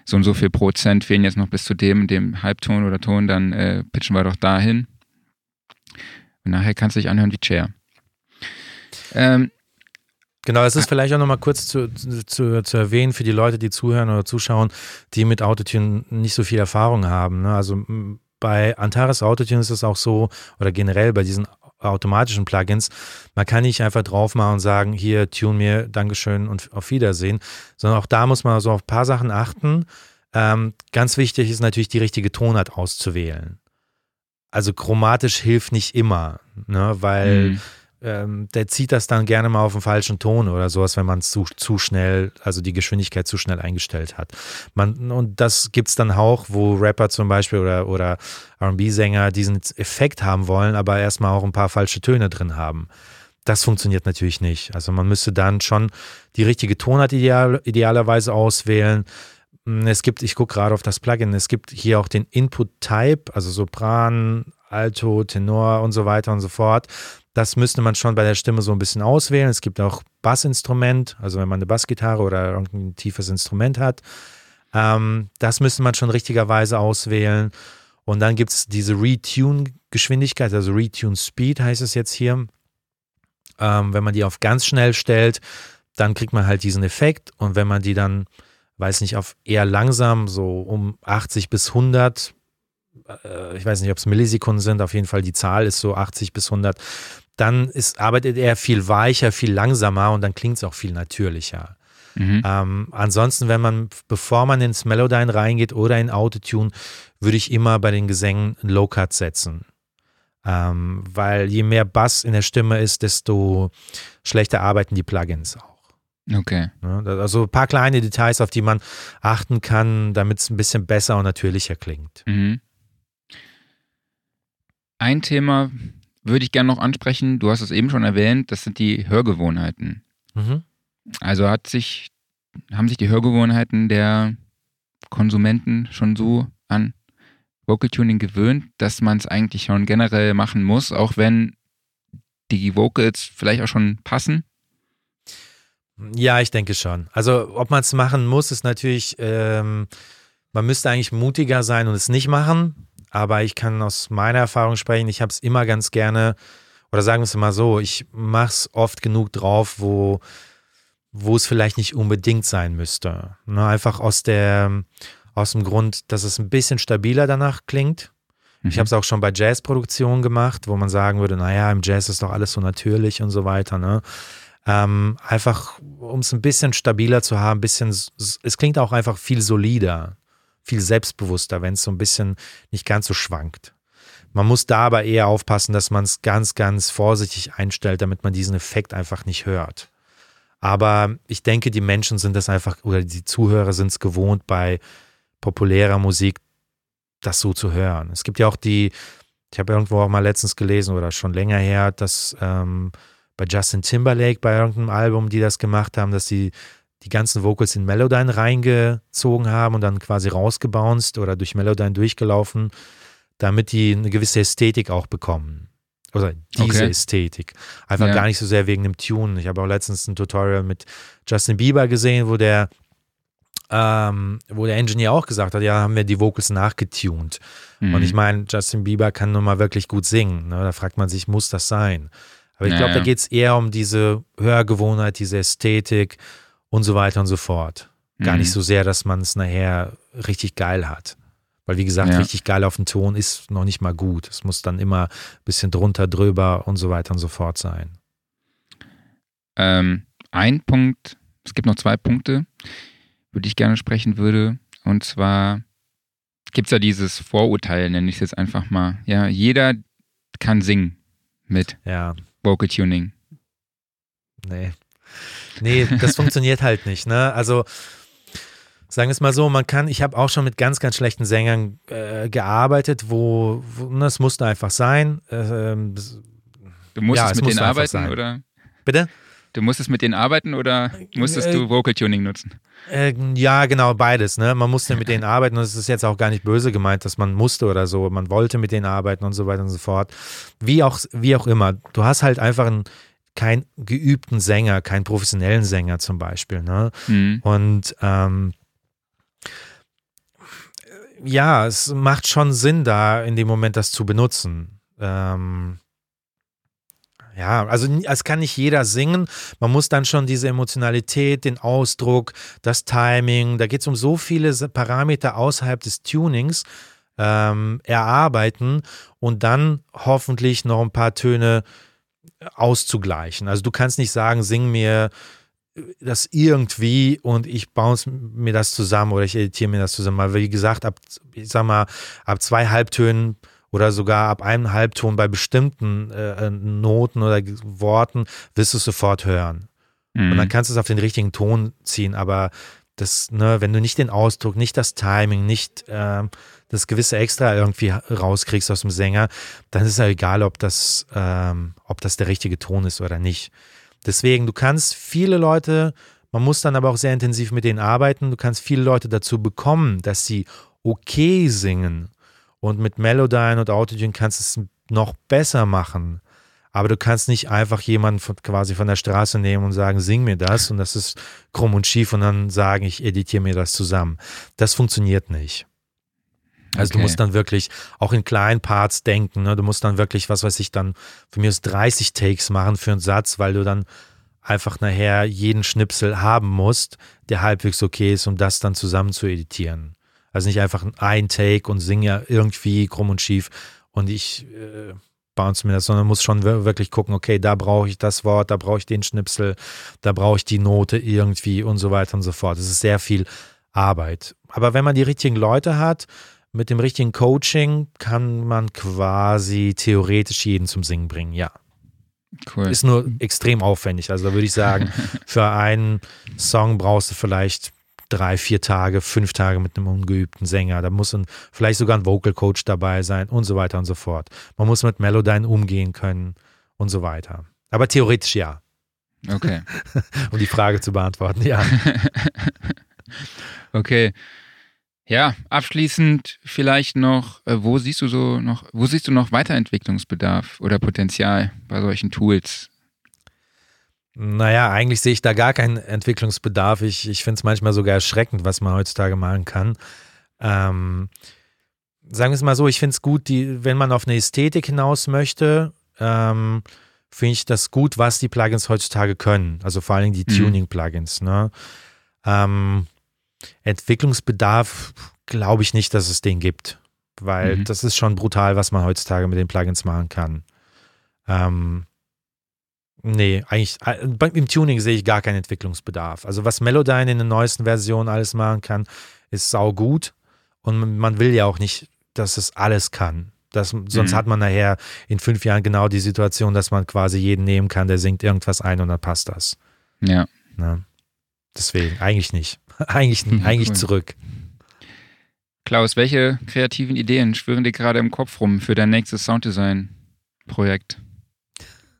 so und so viel Prozent fehlen jetzt noch bis zu dem, dem Halbton oder Ton, dann äh, pitchen wir doch dahin. Und nachher kannst du dich anhören wie Chair. Ähm, Genau, es ist vielleicht auch nochmal kurz zu, zu, zu erwähnen für die Leute, die zuhören oder zuschauen, die mit Autotune nicht so viel Erfahrung haben. Ne? Also bei Antares Autotune ist es auch so, oder generell bei diesen automatischen Plugins, man kann nicht einfach drauf machen und sagen, hier, tune mir, Dankeschön und auf Wiedersehen, sondern auch da muss man so auf ein paar Sachen achten. Ähm, ganz wichtig ist natürlich, die richtige Tonart auszuwählen. Also chromatisch hilft nicht immer, ne? weil mhm ähm, der zieht das dann gerne mal auf den falschen Ton oder sowas, wenn man es zu, zu schnell, also die Geschwindigkeit zu schnell eingestellt hat. Man, und das gibt es dann auch, wo Rapper zum Beispiel oder, oder RB-Sänger diesen Effekt haben wollen, aber erstmal auch ein paar falsche Töne drin haben. Das funktioniert natürlich nicht. Also man müsste dann schon die richtige Tonart ideal, idealerweise auswählen. Hm, es gibt, ich gucke gerade auf das Plugin, es gibt hier auch den Input-Type, also Sopran, Alto, Tenor und so weiter und so fort. Das müsste man schon bei der Stimme so ein bisschen auswählen. Es gibt auch Bassinstrument, also wenn man eine Bassgitarre oder irgendein tiefes Instrument hat. Ähm, das müsste man schon richtigerweise auswählen. Und dann gibt es diese Retune-Geschwindigkeit, also Retune-Speed heißt es jetzt hier. Ähm, wenn man die auf ganz schnell stellt, dann kriegt man halt diesen Effekt. Und wenn man die dann, weiß nicht, auf eher langsam, so um 80 bis 100 äh, ich weiß nicht, ob es Millisekunden sind, auf jeden Fall die Zahl ist so 80 bis 100, dann ist, arbeitet er viel weicher, viel langsamer und dann klingt es auch viel natürlicher. Mhm. Ähm, ansonsten, wenn man, bevor man ins Melodyne reingeht oder in Autotune, würde ich immer bei den Gesängen Low Cut setzen. Ähm, weil je mehr Bass in der Stimme ist, desto schlechter arbeiten die Plugins auch. Okay. Also ein paar kleine Details, auf die man achten kann, damit es ein bisschen besser und natürlicher klingt. Mhm. Ein Thema würde ich gerne noch ansprechen. Du hast es eben schon erwähnt, das sind die Hörgewohnheiten. Mhm. Also hat sich, haben sich die Hörgewohnheiten der Konsumenten schon so an Vocal Tuning gewöhnt, dass man es eigentlich schon generell machen muss, auch wenn die Vocals vielleicht auch schon passen? Ja, ich denke schon. Also ob man es machen muss, ist natürlich, ähm, man müsste eigentlich mutiger sein und es nicht machen aber ich kann aus meiner Erfahrung sprechen, ich habe es immer ganz gerne, oder sagen wir es mal so, ich mache es oft genug drauf, wo, wo es vielleicht nicht unbedingt sein müsste. Ne, einfach aus, der, aus dem Grund, dass es ein bisschen stabiler danach klingt. Mhm. Ich habe es auch schon bei Jazzproduktionen gemacht, wo man sagen würde, naja, im Jazz ist doch alles so natürlich und so weiter. Ne? Ähm, einfach, um es ein bisschen stabiler zu haben, bisschen, es klingt auch einfach viel solider viel selbstbewusster, wenn es so ein bisschen nicht ganz so schwankt. Man muss da aber eher aufpassen, dass man es ganz, ganz vorsichtig einstellt, damit man diesen Effekt einfach nicht hört. Aber ich denke, die Menschen sind das einfach, oder die Zuhörer sind es gewohnt, bei populärer Musik das so zu hören. Es gibt ja auch die, ich habe irgendwo auch mal letztens gelesen oder schon länger her, dass ähm, bei Justin Timberlake bei irgendeinem Album, die das gemacht haben, dass die die ganzen Vocals in Melodyne reingezogen haben und dann quasi rausgebounced oder durch Melodyne durchgelaufen, damit die eine gewisse Ästhetik auch bekommen. Oder diese okay. Ästhetik. Einfach ja. gar nicht so sehr wegen dem Tune. Ich habe auch letztens ein Tutorial mit Justin Bieber gesehen, wo der, ähm, wo der Engineer auch gesagt hat, ja, haben wir die Vocals nachgetuned. Mhm. Und ich meine, Justin Bieber kann nun mal wirklich gut singen. Ne? Da fragt man sich, muss das sein? Aber ich glaube, ja. da geht es eher um diese Hörgewohnheit, diese Ästhetik und so weiter und so fort. Gar mhm. nicht so sehr, dass man es nachher richtig geil hat. Weil, wie gesagt, ja. richtig geil auf dem Ton ist noch nicht mal gut. Es muss dann immer ein bisschen drunter, drüber und so weiter und so fort sein. Ähm, ein Punkt, es gibt noch zwei Punkte, über die ich gerne sprechen würde. Und zwar gibt es ja dieses Vorurteil, nenne ich es jetzt einfach mal. Ja, jeder kann singen mit ja. Vocal Tuning. Nee, Nee, das funktioniert halt nicht. Ne? Also sagen wir es mal so, man kann, ich habe auch schon mit ganz, ganz schlechten Sängern äh, gearbeitet, wo, wo ne, das musste einfach sein. Äh, du musstest ja, mit denen arbeiten, sein. oder? Bitte? Du musstest mit denen arbeiten oder musstest äh, du Vocal Tuning nutzen? Äh, ja, genau, beides. Ne? Man musste mit denen arbeiten und es ist jetzt auch gar nicht böse gemeint, dass man musste oder so. Man wollte mit denen arbeiten und so weiter und so fort. Wie auch, wie auch immer. Du hast halt einfach ein keinen geübten Sänger, keinen professionellen Sänger zum Beispiel. Ne? Mhm. Und ähm, ja, es macht schon Sinn, da in dem Moment das zu benutzen. Ähm, ja, also es kann nicht jeder singen. Man muss dann schon diese Emotionalität, den Ausdruck, das Timing, da geht es um so viele Parameter außerhalb des Tunings ähm, erarbeiten und dann hoffentlich noch ein paar Töne auszugleichen. Also du kannst nicht sagen, sing mir das irgendwie und ich bounce mir das zusammen oder ich editiere mir das zusammen. Weil wie gesagt, ab, ich sag mal, ab zwei Halbtönen oder sogar ab einem Halbton bei bestimmten äh, Noten oder Worten wirst du es sofort hören. Mhm. Und dann kannst du es auf den richtigen Ton ziehen, aber das, ne, wenn du nicht den Ausdruck, nicht das Timing, nicht äh, das gewisse Extra irgendwie rauskriegst aus dem Sänger, dann ist ja egal, ob das, ähm, ob das der richtige Ton ist oder nicht. Deswegen, du kannst viele Leute, man muss dann aber auch sehr intensiv mit denen arbeiten, du kannst viele Leute dazu bekommen, dass sie okay singen und mit Melodyne und Autotune kannst du es noch besser machen. Aber du kannst nicht einfach jemanden von, quasi von der Straße nehmen und sagen, sing mir das und das ist krumm und schief und dann sagen, ich editiere mir das zusammen. Das funktioniert nicht. Also okay. du musst dann wirklich auch in kleinen Parts denken. Ne? Du musst dann wirklich, was weiß ich, dann von mir aus 30 Takes machen für einen Satz, weil du dann einfach nachher jeden Schnipsel haben musst, der halbwegs okay ist, um das dann zusammen zu editieren. Also nicht einfach ein Take und sing ja irgendwie krumm und schief und ich äh, bounce mir das, sondern muss schon wirklich gucken, okay, da brauche ich das Wort, da brauche ich den Schnipsel, da brauche ich die Note irgendwie und so weiter und so fort. Es ist sehr viel Arbeit. Aber wenn man die richtigen Leute hat, mit dem richtigen Coaching kann man quasi theoretisch jeden zum Singen bringen, ja. Cool. Ist nur extrem aufwendig. Also da würde ich sagen, <laughs> für einen Song brauchst du vielleicht drei, vier Tage, fünf Tage mit einem ungeübten Sänger. Da muss ein, vielleicht sogar ein Vocal Coach dabei sein und so weiter und so fort. Man muss mit Melodyne umgehen können und so weiter. Aber theoretisch ja. Okay. <laughs> um die Frage zu beantworten, ja. <laughs> okay. Ja, abschließend vielleicht noch, äh, wo siehst du so noch, wo siehst du noch Weiterentwicklungsbedarf oder Potenzial bei solchen Tools? Naja, eigentlich sehe ich da gar keinen Entwicklungsbedarf. Ich, ich finde es manchmal sogar erschreckend, was man heutzutage machen kann. Ähm, sagen wir es mal so, ich finde es gut, die, wenn man auf eine Ästhetik hinaus möchte, ähm, finde ich das gut, was die Plugins heutzutage können. Also vor allem die mhm. Tuning-Plugins. Ne? Ähm, Entwicklungsbedarf glaube ich nicht, dass es den gibt, weil mhm. das ist schon brutal, was man heutzutage mit den Plugins machen kann. Ähm, nee, eigentlich äh, im Tuning sehe ich gar keinen Entwicklungsbedarf. Also was Melodyne in den neuesten Versionen alles machen kann, ist sau gut und man will ja auch nicht, dass es alles kann. Das, sonst mhm. hat man nachher in fünf Jahren genau die Situation, dass man quasi jeden nehmen kann, der singt irgendwas ein und dann passt das. Ja. Na, deswegen, eigentlich nicht. <laughs> eigentlich, mhm, eigentlich cool. zurück. Klaus, welche kreativen Ideen schwören dir gerade im Kopf rum für dein nächstes Sounddesign-Projekt?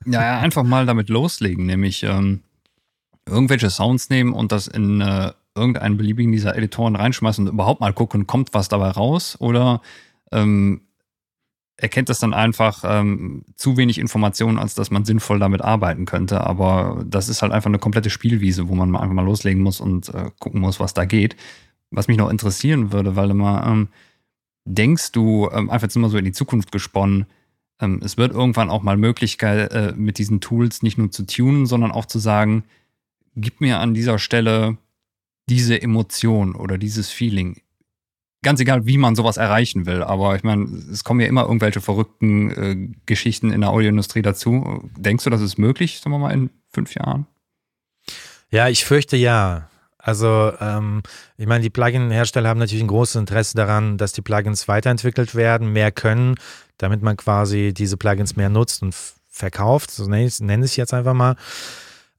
Ja, einfach mal damit loslegen, nämlich ähm, irgendwelche Sounds nehmen und das in äh, irgendeinen beliebigen dieser Editoren reinschmeißen und überhaupt mal gucken, kommt was dabei raus oder ähm, erkennt das dann einfach ähm, zu wenig Informationen, als dass man sinnvoll damit arbeiten könnte. Aber das ist halt einfach eine komplette Spielwiese, wo man einfach mal loslegen muss und äh, gucken muss, was da geht. Was mich noch interessieren würde, weil immer ähm, denkst du, ähm, einfach jetzt immer so in die Zukunft gesponnen, ähm, es wird irgendwann auch mal Möglichkeit, äh, mit diesen Tools nicht nur zu tunen, sondern auch zu sagen, gib mir an dieser Stelle diese Emotion oder dieses Feeling ganz egal, wie man sowas erreichen will. Aber ich meine, es kommen ja immer irgendwelche verrückten äh, Geschichten in der Audioindustrie dazu. Denkst du, das ist möglich, sagen wir mal, in fünf Jahren? Ja, ich fürchte ja. Also, ähm, ich meine, die Plugin-Hersteller haben natürlich ein großes Interesse daran, dass die Plugins weiterentwickelt werden, mehr können, damit man quasi diese Plugins mehr nutzt und verkauft. So nenne ich es jetzt einfach mal.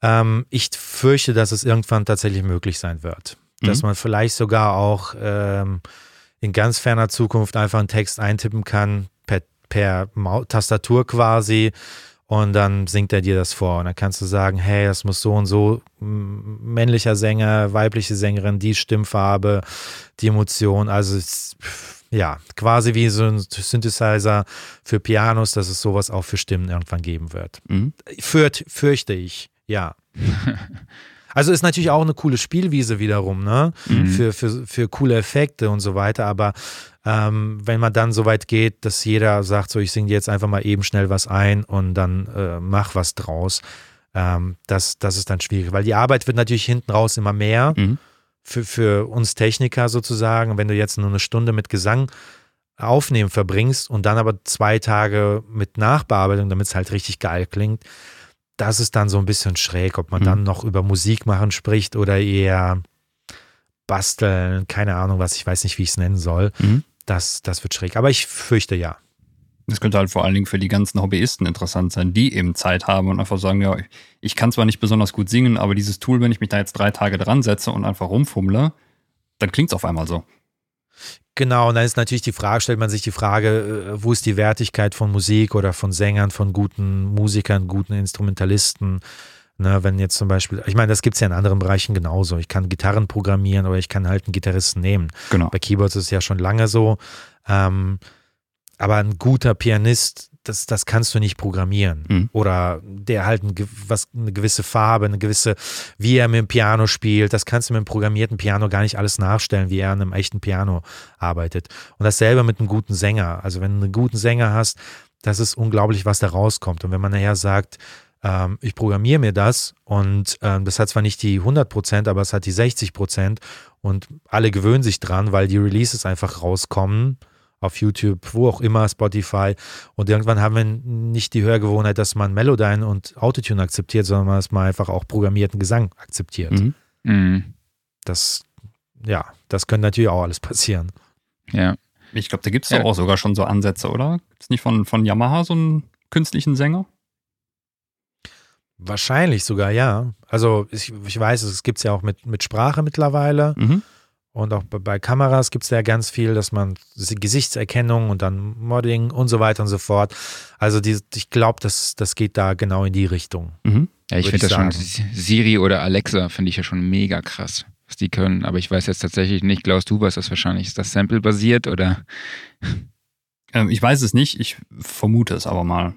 Ähm, ich fürchte, dass es irgendwann tatsächlich möglich sein wird. Dass mhm. man vielleicht sogar auch ähm, in ganz ferner Zukunft einfach einen Text eintippen kann, per, per Tastatur quasi. Und dann singt er dir das vor. Und dann kannst du sagen, hey, das muss so und so, männlicher Sänger, weibliche Sängerin, die Stimmfarbe, die Emotion. Also ja, quasi wie so ein Synthesizer für Pianos, dass es sowas auch für Stimmen irgendwann geben wird. Mhm. Führt, fürchte ich, ja. <laughs> Also ist natürlich auch eine coole Spielwiese wiederum, ne? Mhm. Für, für, für coole Effekte und so weiter. Aber ähm, wenn man dann so weit geht, dass jeder sagt, so ich singe dir jetzt einfach mal eben schnell was ein und dann äh, mach was draus, ähm, das, das ist dann schwierig. Weil die Arbeit wird natürlich hinten raus immer mehr Mhm. für, für uns Techniker sozusagen. Wenn du jetzt nur eine Stunde mit Gesang aufnehmen verbringst und dann aber zwei Tage mit Nachbearbeitung, damit es halt richtig geil klingt, das ist dann so ein bisschen schräg, ob man Mhm. dann noch über Musik machen spricht oder eher basteln, keine Ahnung was, ich weiß nicht, wie ich es nennen soll. Mhm. Das, das wird schräg. Aber ich fürchte ja. Das könnte halt vor allen Dingen für die ganzen Hobbyisten interessant sein, die eben Zeit haben und einfach sagen, ja, ich kann zwar nicht besonders gut singen, aber dieses Tool, wenn ich mich da jetzt drei Tage dran setze und einfach rumfummle, dann klingt es auf einmal so. Genau, und dann ist natürlich die Frage, stellt man sich die Frage, äh, wo ist die Wertigkeit von Musik oder von Sängern, von guten Musikern, guten Instrumentalisten? Ne, wenn jetzt zum Beispiel, ich meine, das gibt es ja in anderen Bereichen genauso. Ich kann Gitarren programmieren oder ich kann halt einen Gitarristen nehmen. Genau. Bei Keyboards ist es ja schon lange so. Ähm, aber ein guter Pianist, das, das kannst du nicht programmieren. Mhm. Oder der halt ein, was, eine gewisse Farbe, eine gewisse, wie er mit dem Piano spielt, das kannst du mit einem programmierten Piano gar nicht alles nachstellen, wie er an einem echten Piano arbeitet. Und dasselbe mit einem guten Sänger. Also wenn du einen guten Sänger hast, das ist unglaublich, was da rauskommt. Und wenn man nachher sagt, ähm, ich programmiere mir das und ähm, das hat zwar nicht die 100 Prozent, aber es hat die 60 Prozent und alle gewöhnen sich dran, weil die Releases einfach rauskommen auf YouTube, wo auch immer, Spotify. Und irgendwann haben wir nicht die Hörgewohnheit, dass man Melodyne und Autotune akzeptiert, sondern dass man einfach auch programmierten Gesang akzeptiert. Mhm. Mhm. Das, ja, das könnte natürlich auch alles passieren. Ja. Ich glaube, da gibt es Ja. auch sogar schon so Ansätze, oder? Ist nicht von, von Yamaha so einen künstlichen Sänger? Wahrscheinlich sogar, ja. Also ich, ich weiß, es gibt es ja auch mit, mit Sprache mittlerweile. Mhm. Und auch bei, Kameras gibt es ja ganz viel, dass man Gesichtserkennung und dann Modding und so weiter und so fort. Also die, ich glaube, das, das geht da genau in die Richtung. Mhm. Ja, ich finde ich das schon, sagen. Siri oder Alexa finde ich ja schon mega krass, was die können. Aber ich weiß jetzt tatsächlich nicht, Klaus, du weißt das wahrscheinlich. Ist das Sample-basiert oder? Ähm, ich weiß es nicht, ich vermute es aber mal.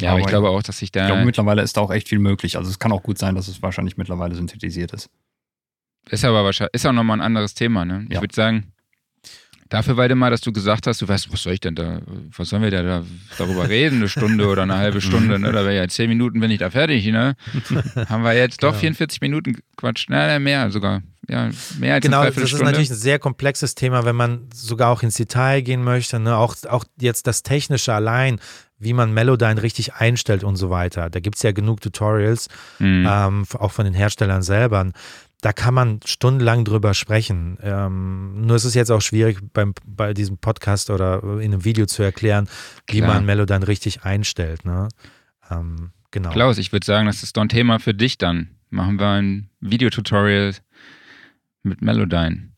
Ja, aber ich glaube auch, dass sich Ich glaube, da. mittlerweile ist da auch echt viel möglich. Also es kann auch gut sein, dass es wahrscheinlich mittlerweile synthetisiert ist. Ist aber wahrscheinlich, ist auch nochmal ein anderes Thema, ne? Ich Ja. würde sagen, dafür, Waldemar, dass du gesagt hast, du weißt, was soll ich denn da, was sollen wir da, da darüber reden, eine Stunde oder eine halbe Stunde, ne? Da wäre ja zehn Minuten, bin ich da fertig, ne? <laughs> Haben wir jetzt doch Genau. 44 Minuten Quatsch, na, mehr sogar. Ja, mehr als Genau, eine das ist natürlich ein sehr komplexes Thema, wenn man sogar auch ins Detail gehen möchte. Ne? Auch, auch jetzt das Technische allein, wie man Melodyne richtig einstellt und so weiter. Da gibt es ja genug Tutorials, Mhm. ähm, auch von den Herstellern selber. Da kann man stundenlang drüber sprechen. Ähm, nur ist es jetzt auch schwierig, beim, bei diesem Podcast oder in einem Video zu erklären, wie Klar. man Melodyne richtig einstellt. Ne? Ähm, genau. Klaus, ich würde sagen, das ist doch ein Thema für dich dann. Machen wir ein Videotutorial mit Melodyne.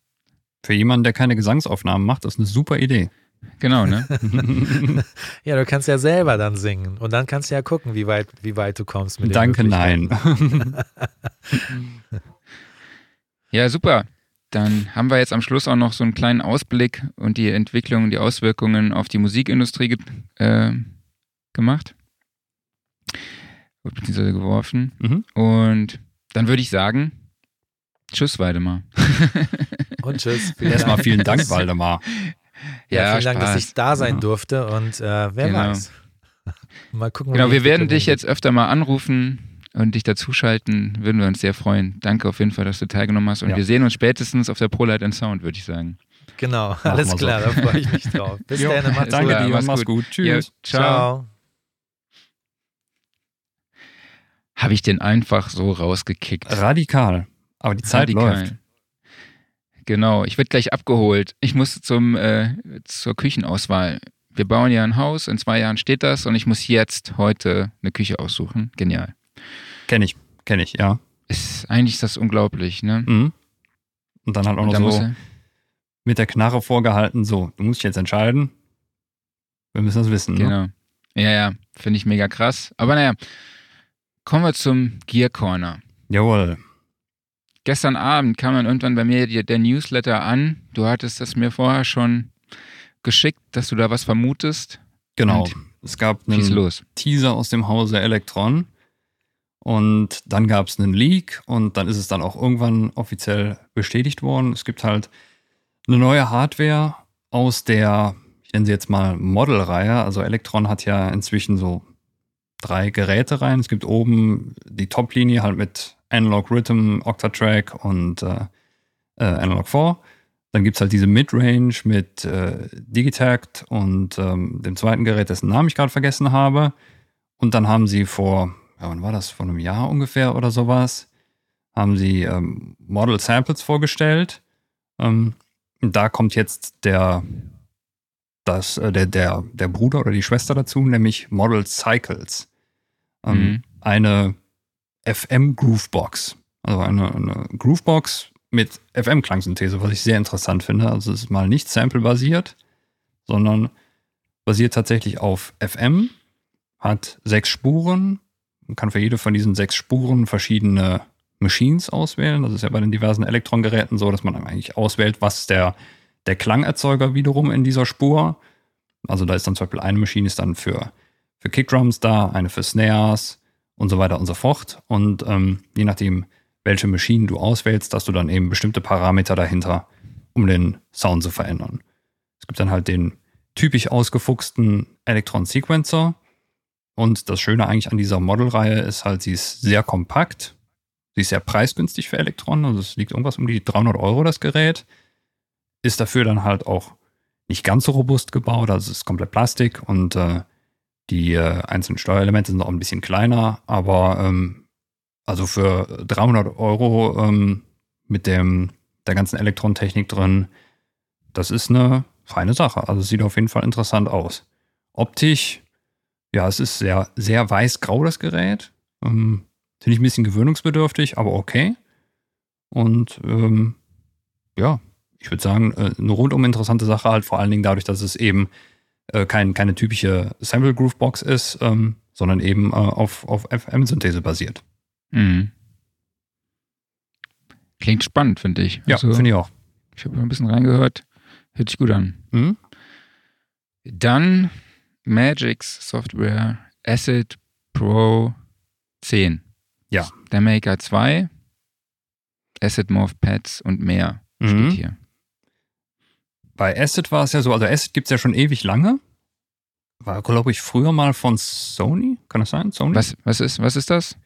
Für jemanden, der keine Gesangsaufnahmen macht, ist eine super Idee. Genau, ne? <laughs> Ja, du kannst ja selber dann singen und dann kannst du ja gucken, wie weit, wie weit du kommst mit den Danke, nein. <laughs> Ja, super. Dann haben wir jetzt am Schluss auch noch so einen kleinen Ausblick und die Entwicklung, die Auswirkungen auf die Musikindustrie ge äh, gemacht. Beziehungsweise geworfen. Mhm. Und dann würde ich sagen, tschüss, Weidemar. <laughs> Und tschüss. Vielen Erstmal Dank. vielen Dank, <laughs> Waldemar. Ja, vielen Dank, dass Spaß. ich da sein durfte und äh, wer Genau. weiß. <laughs> Mal gucken. Genau, wir werden dich jetzt öfter mal anrufen und dich dazuschalten. Würden wir uns sehr freuen. Danke auf jeden Fall, dass du teilgenommen hast. Und Ja. wir sehen uns spätestens auf der ProLight and Sound, würde ich sagen. Genau, alles wir so. klar, da freue ich mich drauf. <laughs> Bis dann, macht's Danke gut. dir, Mach's mach's gut. gut. Tschüss. Ja, ciao. Ciao. Habe ich den einfach so rausgekickt. Radikal. Aber die Zeit Radikal. läuft. Genau, ich werde gleich abgeholt. Ich muss zum, äh, zur Küchenauswahl. Wir bauen ja ein Haus, in zwei Jahren steht das und ich muss jetzt heute eine Küche aussuchen. Genial. Kenn ich, kenn ich, ja. Ist, eigentlich ist das unglaublich, ne? Mhm. Und dann halt auch noch so mit der Knarre vorgehalten, so, du musst dich jetzt entscheiden. Wir müssen das wissen. Ne? genau. Ja, ja, finde ich mega krass. Aber naja, kommen wir zum Gear Corner. Jawohl. gestern Abend kam dann irgendwann bei mir der Newsletter an. Du hattest das mir vorher schon geschickt, dass du da was vermutest. Genau. Und es gab einen los. Teaser aus dem Hause Electron und dann gab es einen Leak und dann ist es dann auch irgendwann offiziell bestätigt worden. Es gibt halt eine neue Hardware aus der, ich nenne sie jetzt mal Model-Reihe. Also Electron hat ja inzwischen so drei Geräte rein. Es gibt oben die Top-Linie halt mit Analog Rhythm, Octatrack und äh, äh, Analog 4. Dann gibt es halt diese Midrange mit äh, Digitact und ähm, dem zweiten Gerät, dessen Namen ich gerade vergessen habe. Und dann haben sie vor, ja, wann war das? Vor einem Jahr ungefähr oder sowas, haben sie ähm, Model Samples vorgestellt. Ähm, da kommt jetzt der, das, äh, der, der, der Bruder oder die Schwester dazu, nämlich Model Cycles. Ähm, Mhm. Eine FM Groovebox. Also eine, eine Groovebox mit FM-Klangsynthese, was ich sehr interessant finde. Also es ist mal nicht sample-basiert, sondern basiert tatsächlich auf FM, hat sechs Spuren, man kann für jede von diesen sechs Spuren verschiedene Machines auswählen. Das ist ja bei den diversen Elektrongeräten so, dass man eigentlich auswählt, was der, der Klangerzeuger wiederum in dieser Spur. Also da ist dann zum Beispiel eine Maschine ist dann für, für Kickdrums da, eine für Snares und so weiter und so fort. Und ähm, je nachdem, welche Maschinen du auswählst, hast du dann eben bestimmte Parameter dahinter, um den Sound zu verändern. Es gibt dann halt den typisch ausgefuchsten Elektron Sequencer. Und das Schöne eigentlich an dieser Modelreihe ist halt, sie ist sehr kompakt. Sie ist sehr preisgünstig für Elektron. Also es liegt irgendwas um die 300 Euro das Gerät. Ist dafür dann halt auch nicht ganz so robust gebaut. Also es ist komplett Plastik und äh, die äh, einzelnen Steuerelemente sind auch ein bisschen kleiner. Aber ähm, also für 300 Euro ähm, mit dem, der ganzen Elektrontechnik drin, das ist eine feine Sache. Also sieht auf jeden Fall interessant aus. Optisch, ja, es ist sehr, sehr weiß-grau, das Gerät. Ähm, Finde ich ein bisschen gewöhnungsbedürftig, aber okay. Und ähm, ja, ich würde sagen, äh, eine rundum interessante Sache halt, vor allen Dingen dadurch, dass es eben äh, kein, keine typische Sample Groove Box ist, ähm, sondern eben äh, auf, auf FM-Synthese basiert. Mhm. Klingt spannend, finde ich. Ja, Also, finde ich auch. ich habe ein bisschen reingehört. Hört sich gut an. Mhm. Dann Magix Software Acid Pro 10. Ja. Der Maker 2, Acid Morph Pads und mehr Mhm. steht hier. Bei Acid war es ja so, also Acid gibt es ja schon ewig lange. War, glaube ich, früher mal von Sony. Kann das sein? Sony? Was, was, ist, was ist das?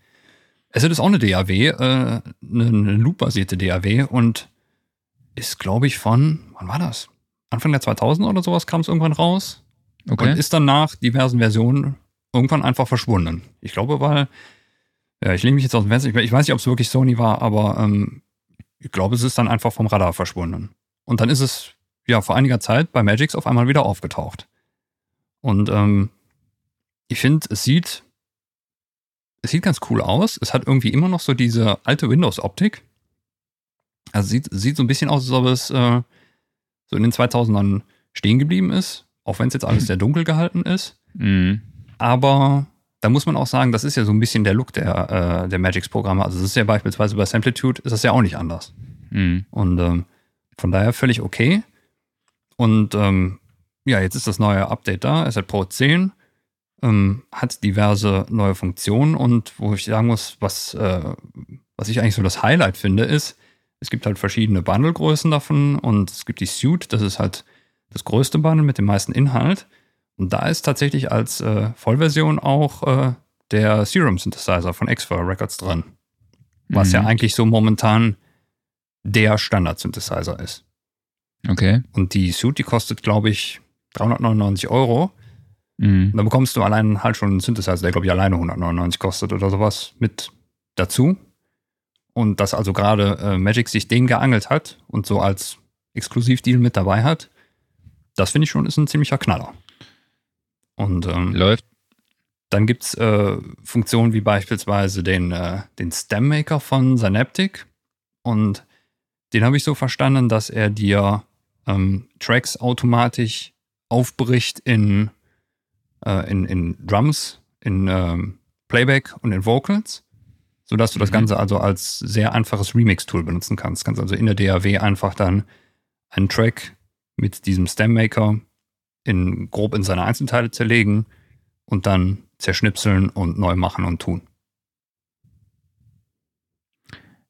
Acid ist auch eine DAW, äh, eine, eine Loop-basierte DAW und ist, glaube ich, von, wann war das? Anfang der 2000 oder sowas kam es irgendwann raus Okay. und ist dann nach diversen Versionen irgendwann einfach verschwunden. Ich glaube, weil, ja, ich lehne mich jetzt aus dem Fenster, ich, ich weiß nicht, ob es wirklich Sony war, aber ähm, ich glaube, es ist dann einfach vom Radar verschwunden. Und dann ist es, ja, vor einiger Zeit bei Magix auf einmal wieder aufgetaucht. Und ähm, ich finde, es sieht, es sieht ganz cool aus. Es hat irgendwie immer noch so diese alte Windows-Optik. Also sieht, sieht so ein bisschen aus, als ob es äh, so in den 2000ern stehen geblieben ist, auch wenn es jetzt alles sehr dunkel gehalten ist. Mhm. Aber da muss man auch sagen, das ist ja so ein bisschen der Look der, äh, der Magix-Programme. Also das ist ja beispielsweise bei Samplitude ist das ja auch nicht anders. Mhm. Und ähm, von daher völlig okay. Und ähm, ja, jetzt ist das neue Update da, Asset Pro 10. Ähm, hat diverse neue Funktionen und wo ich sagen muss, was, äh, was ich eigentlich so das Highlight finde, ist, es gibt halt verschiedene Bundle-Größen davon und es gibt die Suite, das ist halt das größte Bundle mit dem meisten Inhalt. Und da ist tatsächlich als äh, Vollversion auch äh, der Serum Synthesizer von Xfer Records drin. Was Mhm. ja eigentlich so momentan der Standard-Synthesizer ist. Okay. Und die Suite, die kostet, glaube ich, 399 Euro. Mhm. Und da bekommst du allein halt schon einen Synthesizer, der, glaube ich, alleine 199 kostet oder sowas mit dazu. Und dass also gerade äh, Magic sich den geangelt hat und so als Exklusivdeal mit dabei hat, das finde ich schon ist ein ziemlicher Knaller. Und ähm, Läuft. dann gibt es äh, Funktionen wie beispielsweise den, äh, den Stemmaker von Synaptic. Und den habe ich so verstanden, dass er dir ähm, Tracks automatisch aufbricht in, äh, in, in Drums, in ähm, Playback und in Vocals. sodass du das Mhm. Ganze also als sehr einfaches Remix-Tool benutzen kannst. Kannst also in der DAW einfach dann einen Track mit diesem Stemmaker in, grob in seine Einzelteile zerlegen und dann zerschnipseln und neu machen und tun.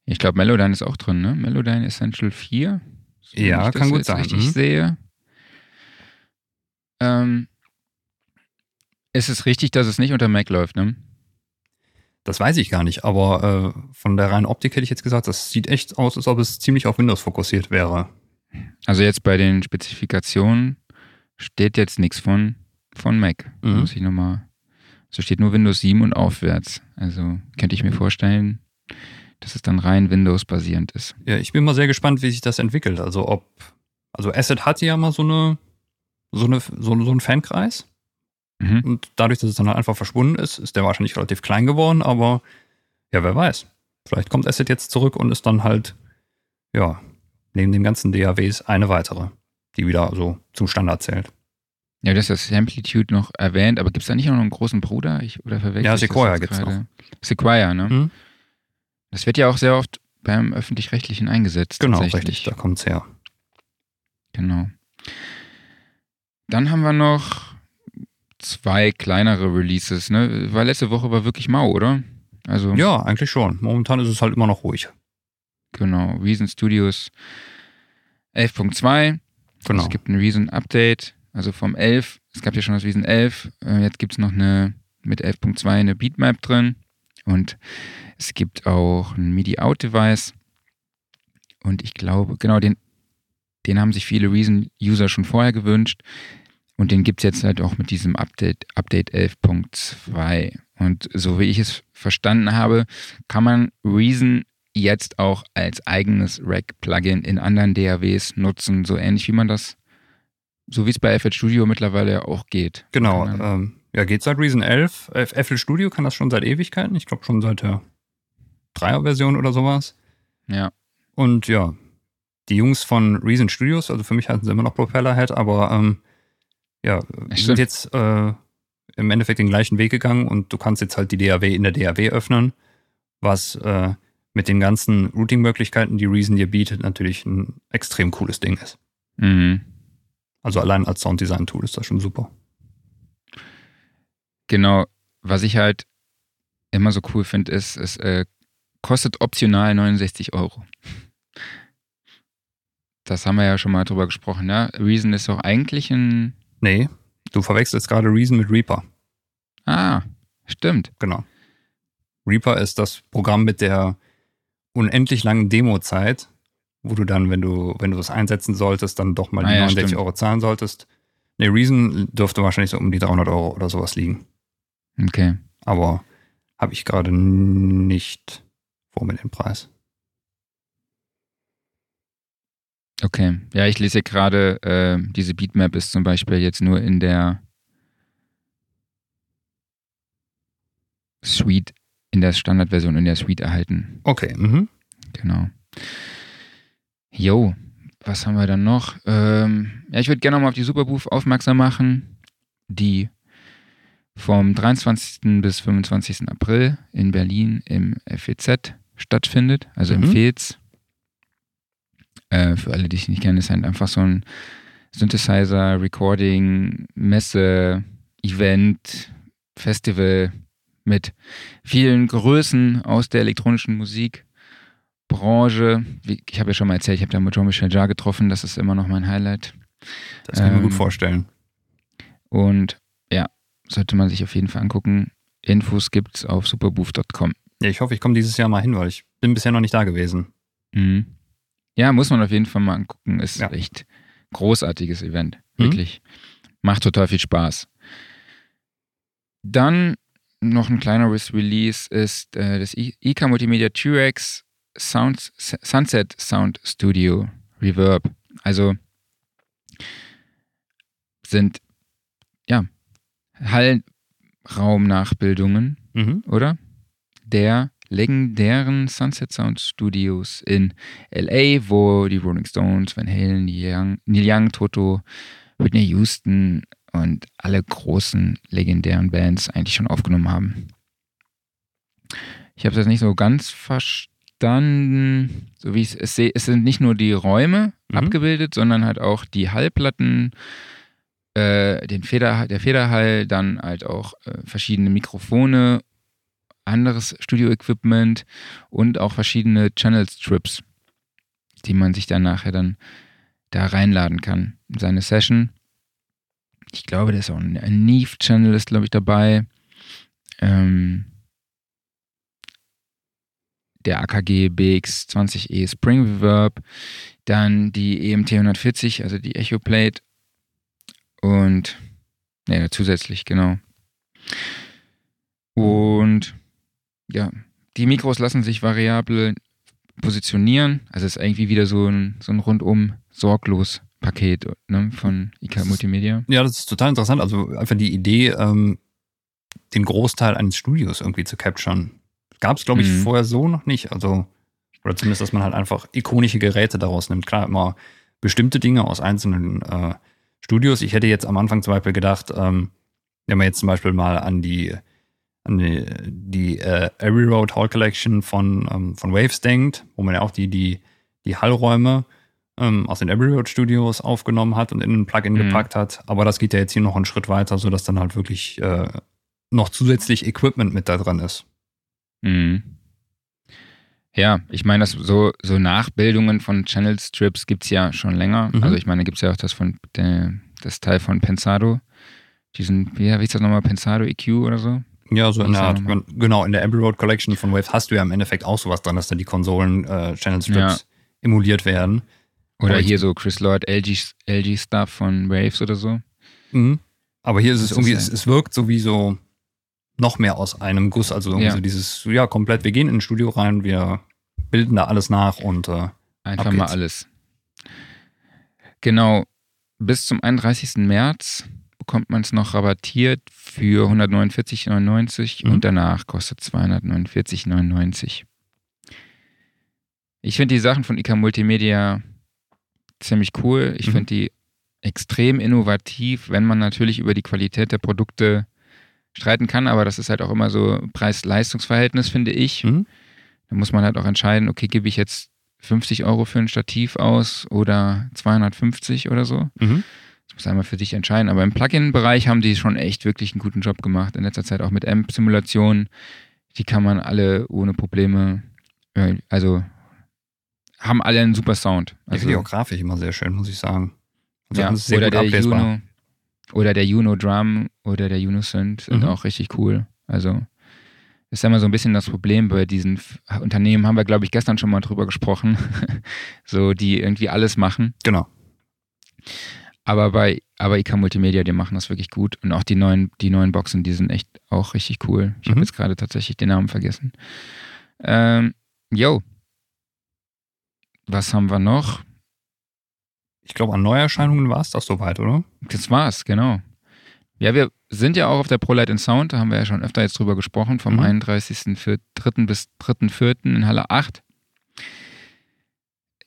Ich glaube, Melodyne ist auch drin, ne? Melodyne Essential 4. So, Ja, kann gut sein, richtig mhm. sehe. Ähm, ist es richtig, dass es nicht unter Mac läuft, ne? Das weiß ich gar nicht, aber äh, von der reinen Optik hätte ich jetzt gesagt, das sieht echt aus, als ob es ziemlich auf Windows fokussiert wäre. Also jetzt bei den Spezifikationen steht jetzt nichts von, von Mac. Mhm. Muss ich nochmal. So steht nur Windows 7 und aufwärts. Also könnte ich mir vorstellen, dass es dann rein Windows-basierend ist. Ja, ich bin mal sehr gespannt, wie sich das entwickelt. Also ob, also Asset hatte ja mal so eine, so eine, so, so einen Fankreis. Mhm. Und dadurch, dass es dann halt einfach verschwunden ist, ist der wahrscheinlich relativ klein geworden, aber ja, wer weiß. Vielleicht kommt Asset jetzt zurück und ist dann halt, ja, neben den ganzen DAWs eine weitere, die wieder so zum Standard zählt. Ja, du hast das Amplitude noch erwähnt, aber gibt es da nicht auch noch einen großen Bruder? Ich, oder verwechsel Ja, Sequoia jetzt gibt's gerade? Sequoia, ne? Mhm. Das wird ja auch sehr oft beim Öffentlich-Rechtlichen eingesetzt. Genau, richtig, da kommt's her. Genau. Dann haben wir noch zwei kleinere Releases. Ne? War letzte Woche war wirklich mau, oder? Also, Ja, eigentlich schon. Momentan ist es halt immer noch ruhig. Genau. Reason Studios 11.2. Genau. Es gibt ein Reason Update, also vom 11. Es gab ja schon das Reason 11. Äh, Jetzt gibt es noch eine mit 11.2 eine Beatmap drin. Und es gibt auch ein MIDI-Out-Device. Und ich glaube, genau, den, den haben sich viele Reason-User schon vorher gewünscht. Und den gibt es jetzt halt auch mit diesem Update, Update 11.2. Und so wie ich es verstanden habe, kann man Reason jetzt auch als eigenes Rack-Plugin in anderen DAWs nutzen, so ähnlich wie man das, so wie es bei FL Studio mittlerweile auch geht. Genau. Ähm, ja, geht seit Reason 11. F- FL Studio kann das schon seit Ewigkeiten. Ich glaube schon seit der 3er-Version oder sowas. Ja. Und ja, die Jungs von Reason Studios, also für mich hatten sie immer noch Propellerhead, aber ähm, ja, stimmt. sind jetzt äh, im Endeffekt den gleichen Weg gegangen und du kannst jetzt halt die DAW in der DAW öffnen, was äh, mit den ganzen Routing-Möglichkeiten, die Reason dir bietet, natürlich ein extrem cooles Ding ist. Mhm. Also allein als Sounddesign-Tool ist das schon super. Genau. Was ich halt immer so cool finde, ist, es äh, kostet optional 69 Euro. Das haben wir ja schon mal drüber gesprochen, ja. Reason ist auch eigentlich ein. Nee, du verwechselst gerade Reason mit Reaper. Ah, stimmt. Genau. Reaper ist das Programm mit der unendlich langen Demo-Zeit, wo du dann, wenn du, wenn du es einsetzen solltest, dann doch mal Ah die ja, 69 stimmt. Euro zahlen solltest. Nee, Reason dürfte wahrscheinlich so um die 300 Euro oder sowas liegen. Okay. Aber habe ich gerade nicht vor mir den Preis. Okay. Ja, ich lese gerade, äh, diese Beatmap ist zum Beispiel jetzt nur in der Suite, in der Standardversion in der Suite erhalten. Okay, mhm. Genau. Jo, was haben wir dann noch? Ähm, ja, ich würde gerne nochmal auf die Superbooth aufmerksam machen, die vom 23. bis 25. April in Berlin im FEZ stattfindet, also im Mhm. FEZ. Äh, für alle, die es nicht kennen, ist halt einfach so ein Synthesizer, Recording, Messe, Event, Festival mit vielen Größen aus der elektronischen Musikbranche. Wie- Ich habe ja schon mal erzählt, ich habe da mit Jean-Michel Jarre getroffen, das ist immer noch mein Highlight. Das kann ich mir gut Ähm, vorstellen. Und ja, sollte man sich auf jeden Fall angucken. Infos gibt's auf superbooth.com. Ja, ich hoffe, ich komme dieses Jahr mal hin, weil ich bin bisher noch nicht da gewesen. Mhm. Ja, muss man auf jeden Fall mal angucken. Ist Ja. echt großartiges Event. Mhm. Wirklich. Macht total viel Spaß. Dann noch ein kleineres Release ist äh, das IK Multimedia T-Rex Sound, Sunset Sound Studio Reverb. Also sind ja Hallraumnachbildungen Mhm. oder? Der legendären Sunset Sound Studios in LA, wo die Rolling Stones, Van Halen, Neil Young, Neil Young Toto, Whitney Houston und alle großen legendären Bands eigentlich schon aufgenommen haben. Ich habe das nicht so ganz verstanden, so wie ich es sehe. Es sind nicht nur die Räume Mhm. abgebildet, sondern halt auch die Hallplatten, äh, den Feder, der Federhall, dann halt auch äh, verschiedene Mikrofone, anderes Studio-Equipment und auch verschiedene Channel-Strips, die man sich dann nachher dann da reinladen kann in seine Session. Ich glaube, da ist auch ein, ein Neve-Channel ist, glaube ich, dabei. Ähm, der AKG BX20E Spring Reverb, dann die EMT 140, also die Echo Plate und ja, zusätzlich, genau. Und ja, die Mikros lassen sich variabel positionieren. Also es ist irgendwie wieder so ein, so ein rundum sorglos Paket ne, von IK Multimedia. Ja, das ist total interessant. Also einfach die Idee, ähm, den Großteil eines Studios irgendwie zu capturen. Gab es, glaube ich, Mhm. vorher so noch nicht. Also, oder zumindest, dass man halt einfach ikonische Geräte daraus nimmt. Klar, immer bestimmte Dinge aus einzelnen äh, Studios. Ich hätte jetzt am Anfang zum Beispiel gedacht, ähm, wenn man jetzt zum Beispiel mal an die, an die, die äh, Abbey Road Hall Collection von, ähm, von Waves denkt, wo man ja auch die, die, die Hallräume ähm, aus den Abbey Road Studios aufgenommen hat und in ein Plugin Mhm. gepackt hat. Aber das geht ja jetzt hier noch einen Schritt weiter, sodass dann halt wirklich äh, noch zusätzlich Equipment mit da dran ist. Mhm. Ja, ich meine, das so, so Nachbildungen von Channel Strips gibt es ja schon länger. Mhm. Also ich meine, gibt es ja auch das von der, das Teil von Pensado. Diesen, wie, ist das nochmal, Pensado EQ oder so? Ja, so in der Art. Genau, in der Abbey Road Collection von Waves hast du ja im Endeffekt auch sowas dran, dass da die Konsolen äh, Channel Strips Ja. emuliert werden. Oder hier so Chris Lloyd LG, LG Stuff von Waves oder so. Mhm. Aber hier ist es irgendwie, es, es wirkt so wie so noch mehr aus einem Guss. Also irgendwie Ja. so dieses, ja, komplett, wir gehen in ein Studio rein, wir bilden da alles nach und äh, Einfach mal alles. Genau. Bis zum 31. März bekommt man es noch rabattiert für 149,99 Mhm. und danach kostet 249,99. Ich finde die Sachen von IK Multimedia ziemlich cool. Ich Mhm. finde die extrem innovativ, wenn man natürlich über die Qualität der Produkte streiten kann, aber das ist halt auch immer so Preis-Leistungs-Verhältnis, finde ich. Mhm. Da muss man halt auch entscheiden, okay, gebe ich jetzt 50 Euro für ein Stativ aus oder 250 oder so. mhm. Das muss einmal für sich entscheiden. Aber im Plugin-Bereich haben die schon echt wirklich einen guten Job gemacht. In letzter Zeit auch mit AMP-Simulationen. Die kann man alle ohne Probleme, also haben alle einen super Sound. Also, auch grafisch immer sehr schön, muss ich sagen. Also ja, sehr oder gut der ablesbar. Juno oder der Juno Drum oder der Juno Synth sind Mhm. auch richtig cool. Also ist ja immer so ein bisschen das Problem bei diesen Unternehmen, haben wir glaube ich gestern schon mal drüber gesprochen, <laughs> so die irgendwie alles machen. Genau. Aber bei aber IK Multimedia, die machen das wirklich gut und auch die neuen die neuen Boxen, die sind echt auch richtig cool. Ich habe Mhm. jetzt gerade tatsächlich den Namen vergessen. Ähm, yo. Was haben wir noch? Ich glaube, an Neuerscheinungen war es das soweit, oder? Das war's, genau. Ja, wir sind ja auch auf der ProLight in Sound, da haben wir ja schon öfter jetzt drüber gesprochen, vom Mhm. 31.03. bis 3.04. in Halle 8.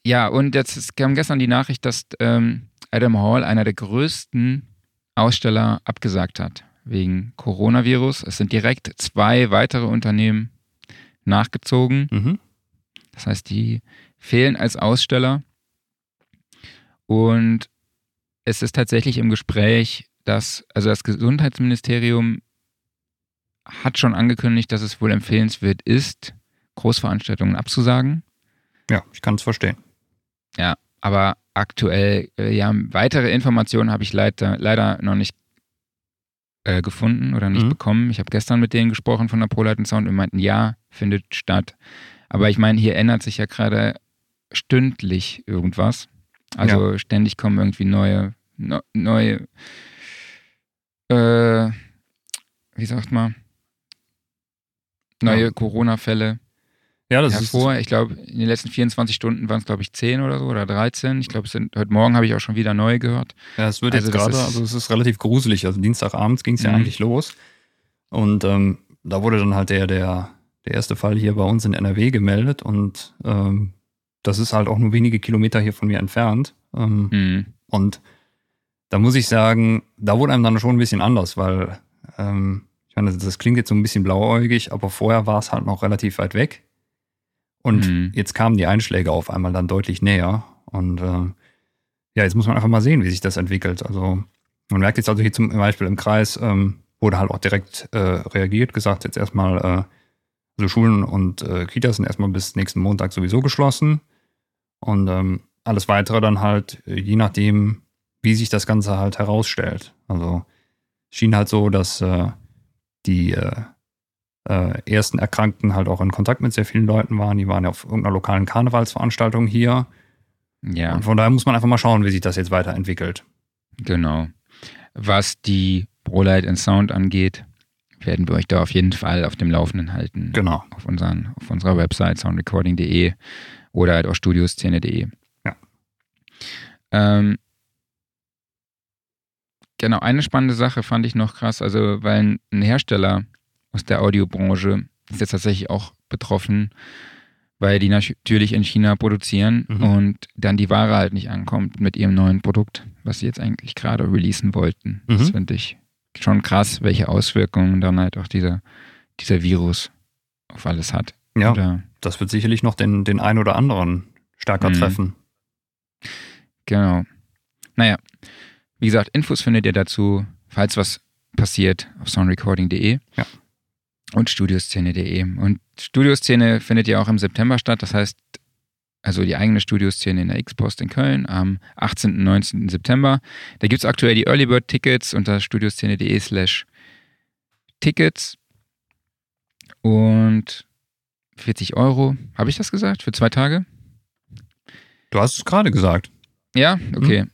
Ja, und jetzt kam gestern die Nachricht, dass ähm, Adam Hall, einer der größten Aussteller, abgesagt hat wegen Coronavirus. Es sind direkt zwei weitere Unternehmen nachgezogen. Mhm. Das heißt, die fehlen als Aussteller. Und es ist tatsächlich im Gespräch, dass, also das Gesundheitsministerium hat schon angekündigt, dass es wohl empfehlenswert ist, Großveranstaltungen abzusagen. Ja, ich kann es verstehen. Aber aktuell, äh, ja, weitere Informationen habe ich leider, leider noch nicht äh, gefunden oder nicht Mhm. bekommen. Ich habe gestern mit denen gesprochen von der ProLight Sound und meinten, ja, findet statt. Aber ich meine, hier ändert sich ja gerade stündlich irgendwas. Also ständig kommen irgendwie neue, no, neue, äh, wie sagt man, neue Ja. Corona-Fälle Ja, das hervor. Ich glaube, in den letzten 24 Stunden waren es, glaube ich, 10 oder so oder 13. Ich glaube, heute Morgen habe ich auch schon wieder neu gehört. ist, ja, es wird Also jetzt gerade, ist- also es ist relativ gruselig. Also Dienstagabends ging es ja Mhm. eigentlich los. Und ähm, da wurde dann halt der, der, der erste Fall hier bei uns in NRW gemeldet und ähm, das ist halt auch nur wenige Kilometer hier von mir entfernt. Ähm, Mhm. Und da muss ich sagen, da wurde einem dann schon ein bisschen anders, weil ähm, ich meine, das klingt jetzt so ein bisschen blauäugig, aber vorher war es halt noch relativ weit weg. Und Mhm. jetzt kamen die Einschläge auf einmal dann deutlich näher. Und äh, ja, jetzt muss man einfach mal sehen, wie sich das entwickelt. Also man merkt jetzt also hier zum Beispiel im Kreis, ähm, wurde halt auch direkt äh, reagiert, gesagt, jetzt erstmal, äh, also Schulen und äh, Kitas sind erstmal bis nächsten Montag sowieso geschlossen. Und ähm, alles weitere dann halt, äh, je nachdem, wie sich das Ganze halt herausstellt. Also schien halt so, dass äh, die äh, äh, ersten Erkrankten halt auch in Kontakt mit sehr vielen Leuten waren. Die waren ja auf irgendeiner lokalen Karnevalsveranstaltung hier. Ja, Und von daher muss man einfach mal schauen, wie sich das jetzt weiterentwickelt. genau. Was die ProLight and Sound angeht, werden wir euch da auf jeden Fall auf dem Laufenden halten. Genau. Auf, unseren, auf unserer Website soundrecording.de oder halt auch studioszene.de. Ja. Ähm, genau, eine spannende Sache fand ich noch krass, also weil ein- Hersteller aus der Audiobranche ist jetzt tatsächlich auch betroffen, weil die natürlich in China produzieren Mhm. und dann die Ware halt nicht ankommt mit ihrem neuen Produkt, was sie jetzt eigentlich gerade releasen wollten. Das Mhm. finde ich schon krass, welche Auswirkungen dann halt auch dieser, dieser Virus auf alles hat. Ja, Oder, das wird sicherlich noch den, den einen oder anderen stärker Mhm. treffen. genau. Naja, wie gesagt, Infos findet ihr dazu, falls was passiert, auf soundrecording.de Ja. und studioszene.de. Und Studioszene findet ja auch im September statt, das heißt, also die eigene Studioszene in der X-Post in Köln am 18. und 19. September. Da gibt es aktuell die Early Bird Tickets unter studioszene.de slash Tickets und 40 Euro. Habe ich das gesagt? Für zwei Tage? Du hast es gerade gesagt. Ja, okay.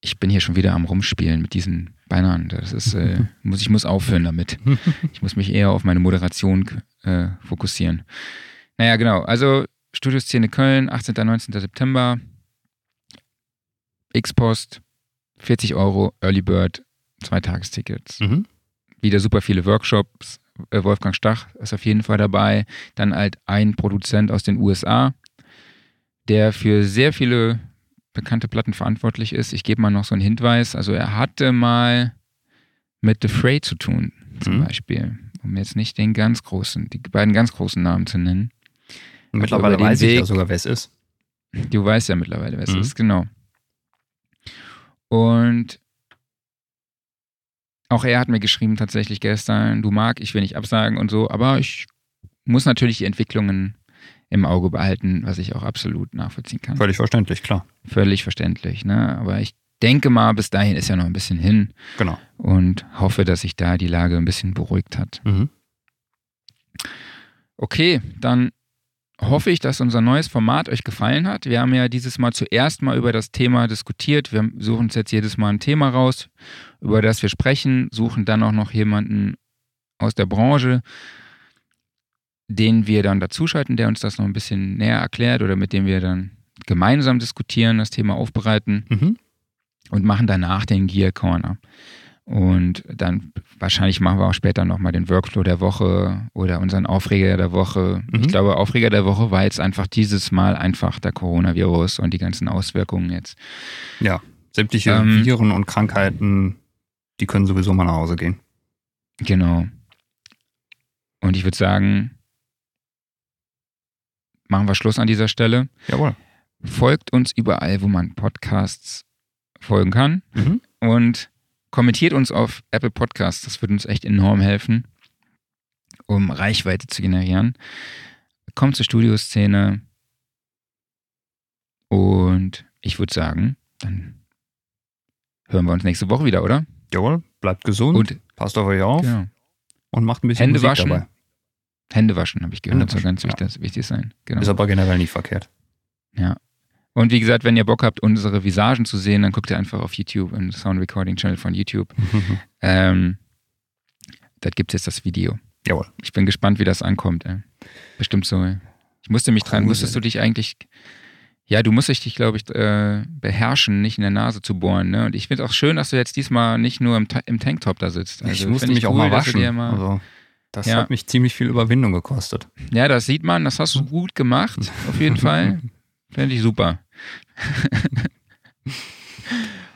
Ich bin hier schon wieder am Rumspielen mit diesen Bannern. Das ist, äh, <laughs> muss, ich muss aufhören damit. <laughs> Ich muss mich eher auf meine Moderation äh, fokussieren. Naja, genau. Also Studioszene Köln, 18. und 19. September. X-Post, 40 Euro, Early Bird, zwei Tagestickets. Mhm. Wieder super viele Workshops. Äh, Wolfgang Stach ist auf jeden Fall dabei. Dann halt ein Produzent aus den USA, der für sehr viele bekannte Platten verantwortlich ist. Ich gebe mal noch so einen Hinweis. Also er hatte mal mit The Fray zu tun, zum Mhm. Beispiel. Um jetzt nicht den ganz großen, die beiden ganz großen Namen zu nennen. Mittlerweile über den weiß ich ja Weg- sogar, wer es ist. Du weißt ja mittlerweile, wer es Mhm. ist, genau. Und auch er hat mir geschrieben tatsächlich gestern, du Marc, ich will nicht absagen und so, aber ich muss natürlich die Entwicklungen im Auge behalten, was ich auch absolut nachvollziehen kann. Völlig verständlich, klar. Völlig verständlich, ne? Aber ich denke mal, bis dahin ist ja noch ein bisschen hin Genau. und hoffe, dass sich da die Lage ein bisschen beruhigt hat. Mhm. Okay, dann hoffe ich, dass unser neues Format euch gefallen hat. Wir haben ja dieses Mal zuerst mal über das Thema diskutiert. Wir suchen uns jetzt jedes Mal ein Thema raus, über das wir sprechen, suchen dann auch noch jemanden aus der Branche, den wir dann dazuschalten, der uns das noch ein bisschen näher erklärt oder mit dem wir dann gemeinsam diskutieren, das Thema aufbereiten Mhm. und machen danach den Gear Corner. Und dann wahrscheinlich machen wir auch später nochmal den Workflow der Woche oder unseren Aufreger der Woche. Mhm. Ich glaube, Aufreger der Woche war jetzt einfach dieses Mal einfach der Coronavirus und die ganzen Auswirkungen jetzt. Ja, sämtliche Ähm, Viren und Krankheiten, die können sowieso mal nach Hause gehen. Genau. Und ich würde sagen, machen wir Schluss an dieser Stelle. Jawohl. Folgt uns überall, wo man Podcasts folgen kann. Mhm. und kommentiert uns auf Apple Podcasts. Das würde uns echt enorm helfen, um Reichweite zu generieren. Kommt zur Studioszene und ich würde sagen, dann hören wir uns nächste Woche wieder, oder? Jawohl, bleibt gesund, Und passt auf euch auf genau. und macht ein bisschen Hände Musik waschen. dabei. Hände waschen, habe ich gehört, Hände soll ganz ja. wichtig, wichtig sein. Genau. Ist aber generell nicht verkehrt. Und wie gesagt, wenn ihr Bock habt, unsere Visagen zu sehen, dann guckt ihr einfach auf YouTube, im Sound Recording Channel von YouTube. <laughs> Ähm, da gibt es jetzt das Video. Jawohl. Ich bin gespannt, wie das ankommt. Ey. Bestimmt so. Ey. Ich musste mich dran, musstest du dich eigentlich, ja, du musstest dich, glaube ich, äh, beherrschen, nicht in der Nase zu bohren. Ne? Und ich finde auch schön, dass du jetzt diesmal nicht nur im, Ta- im Tanktop da sitzt. ich Also, musste find mich auch cool, mal dass du waschen. Mal, also, das Ja. hat mich ziemlich viel Überwindung gekostet. ja, das sieht man, das hast du <laughs> gut gemacht, auf jeden <laughs> Fall. Finde ich super. <laughs>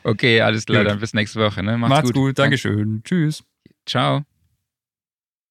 okay, alles klar, Gut. dann bis nächste Woche. Ne? Macht's, Macht's gut. gut, Dankeschön. Tschüss. Ciao.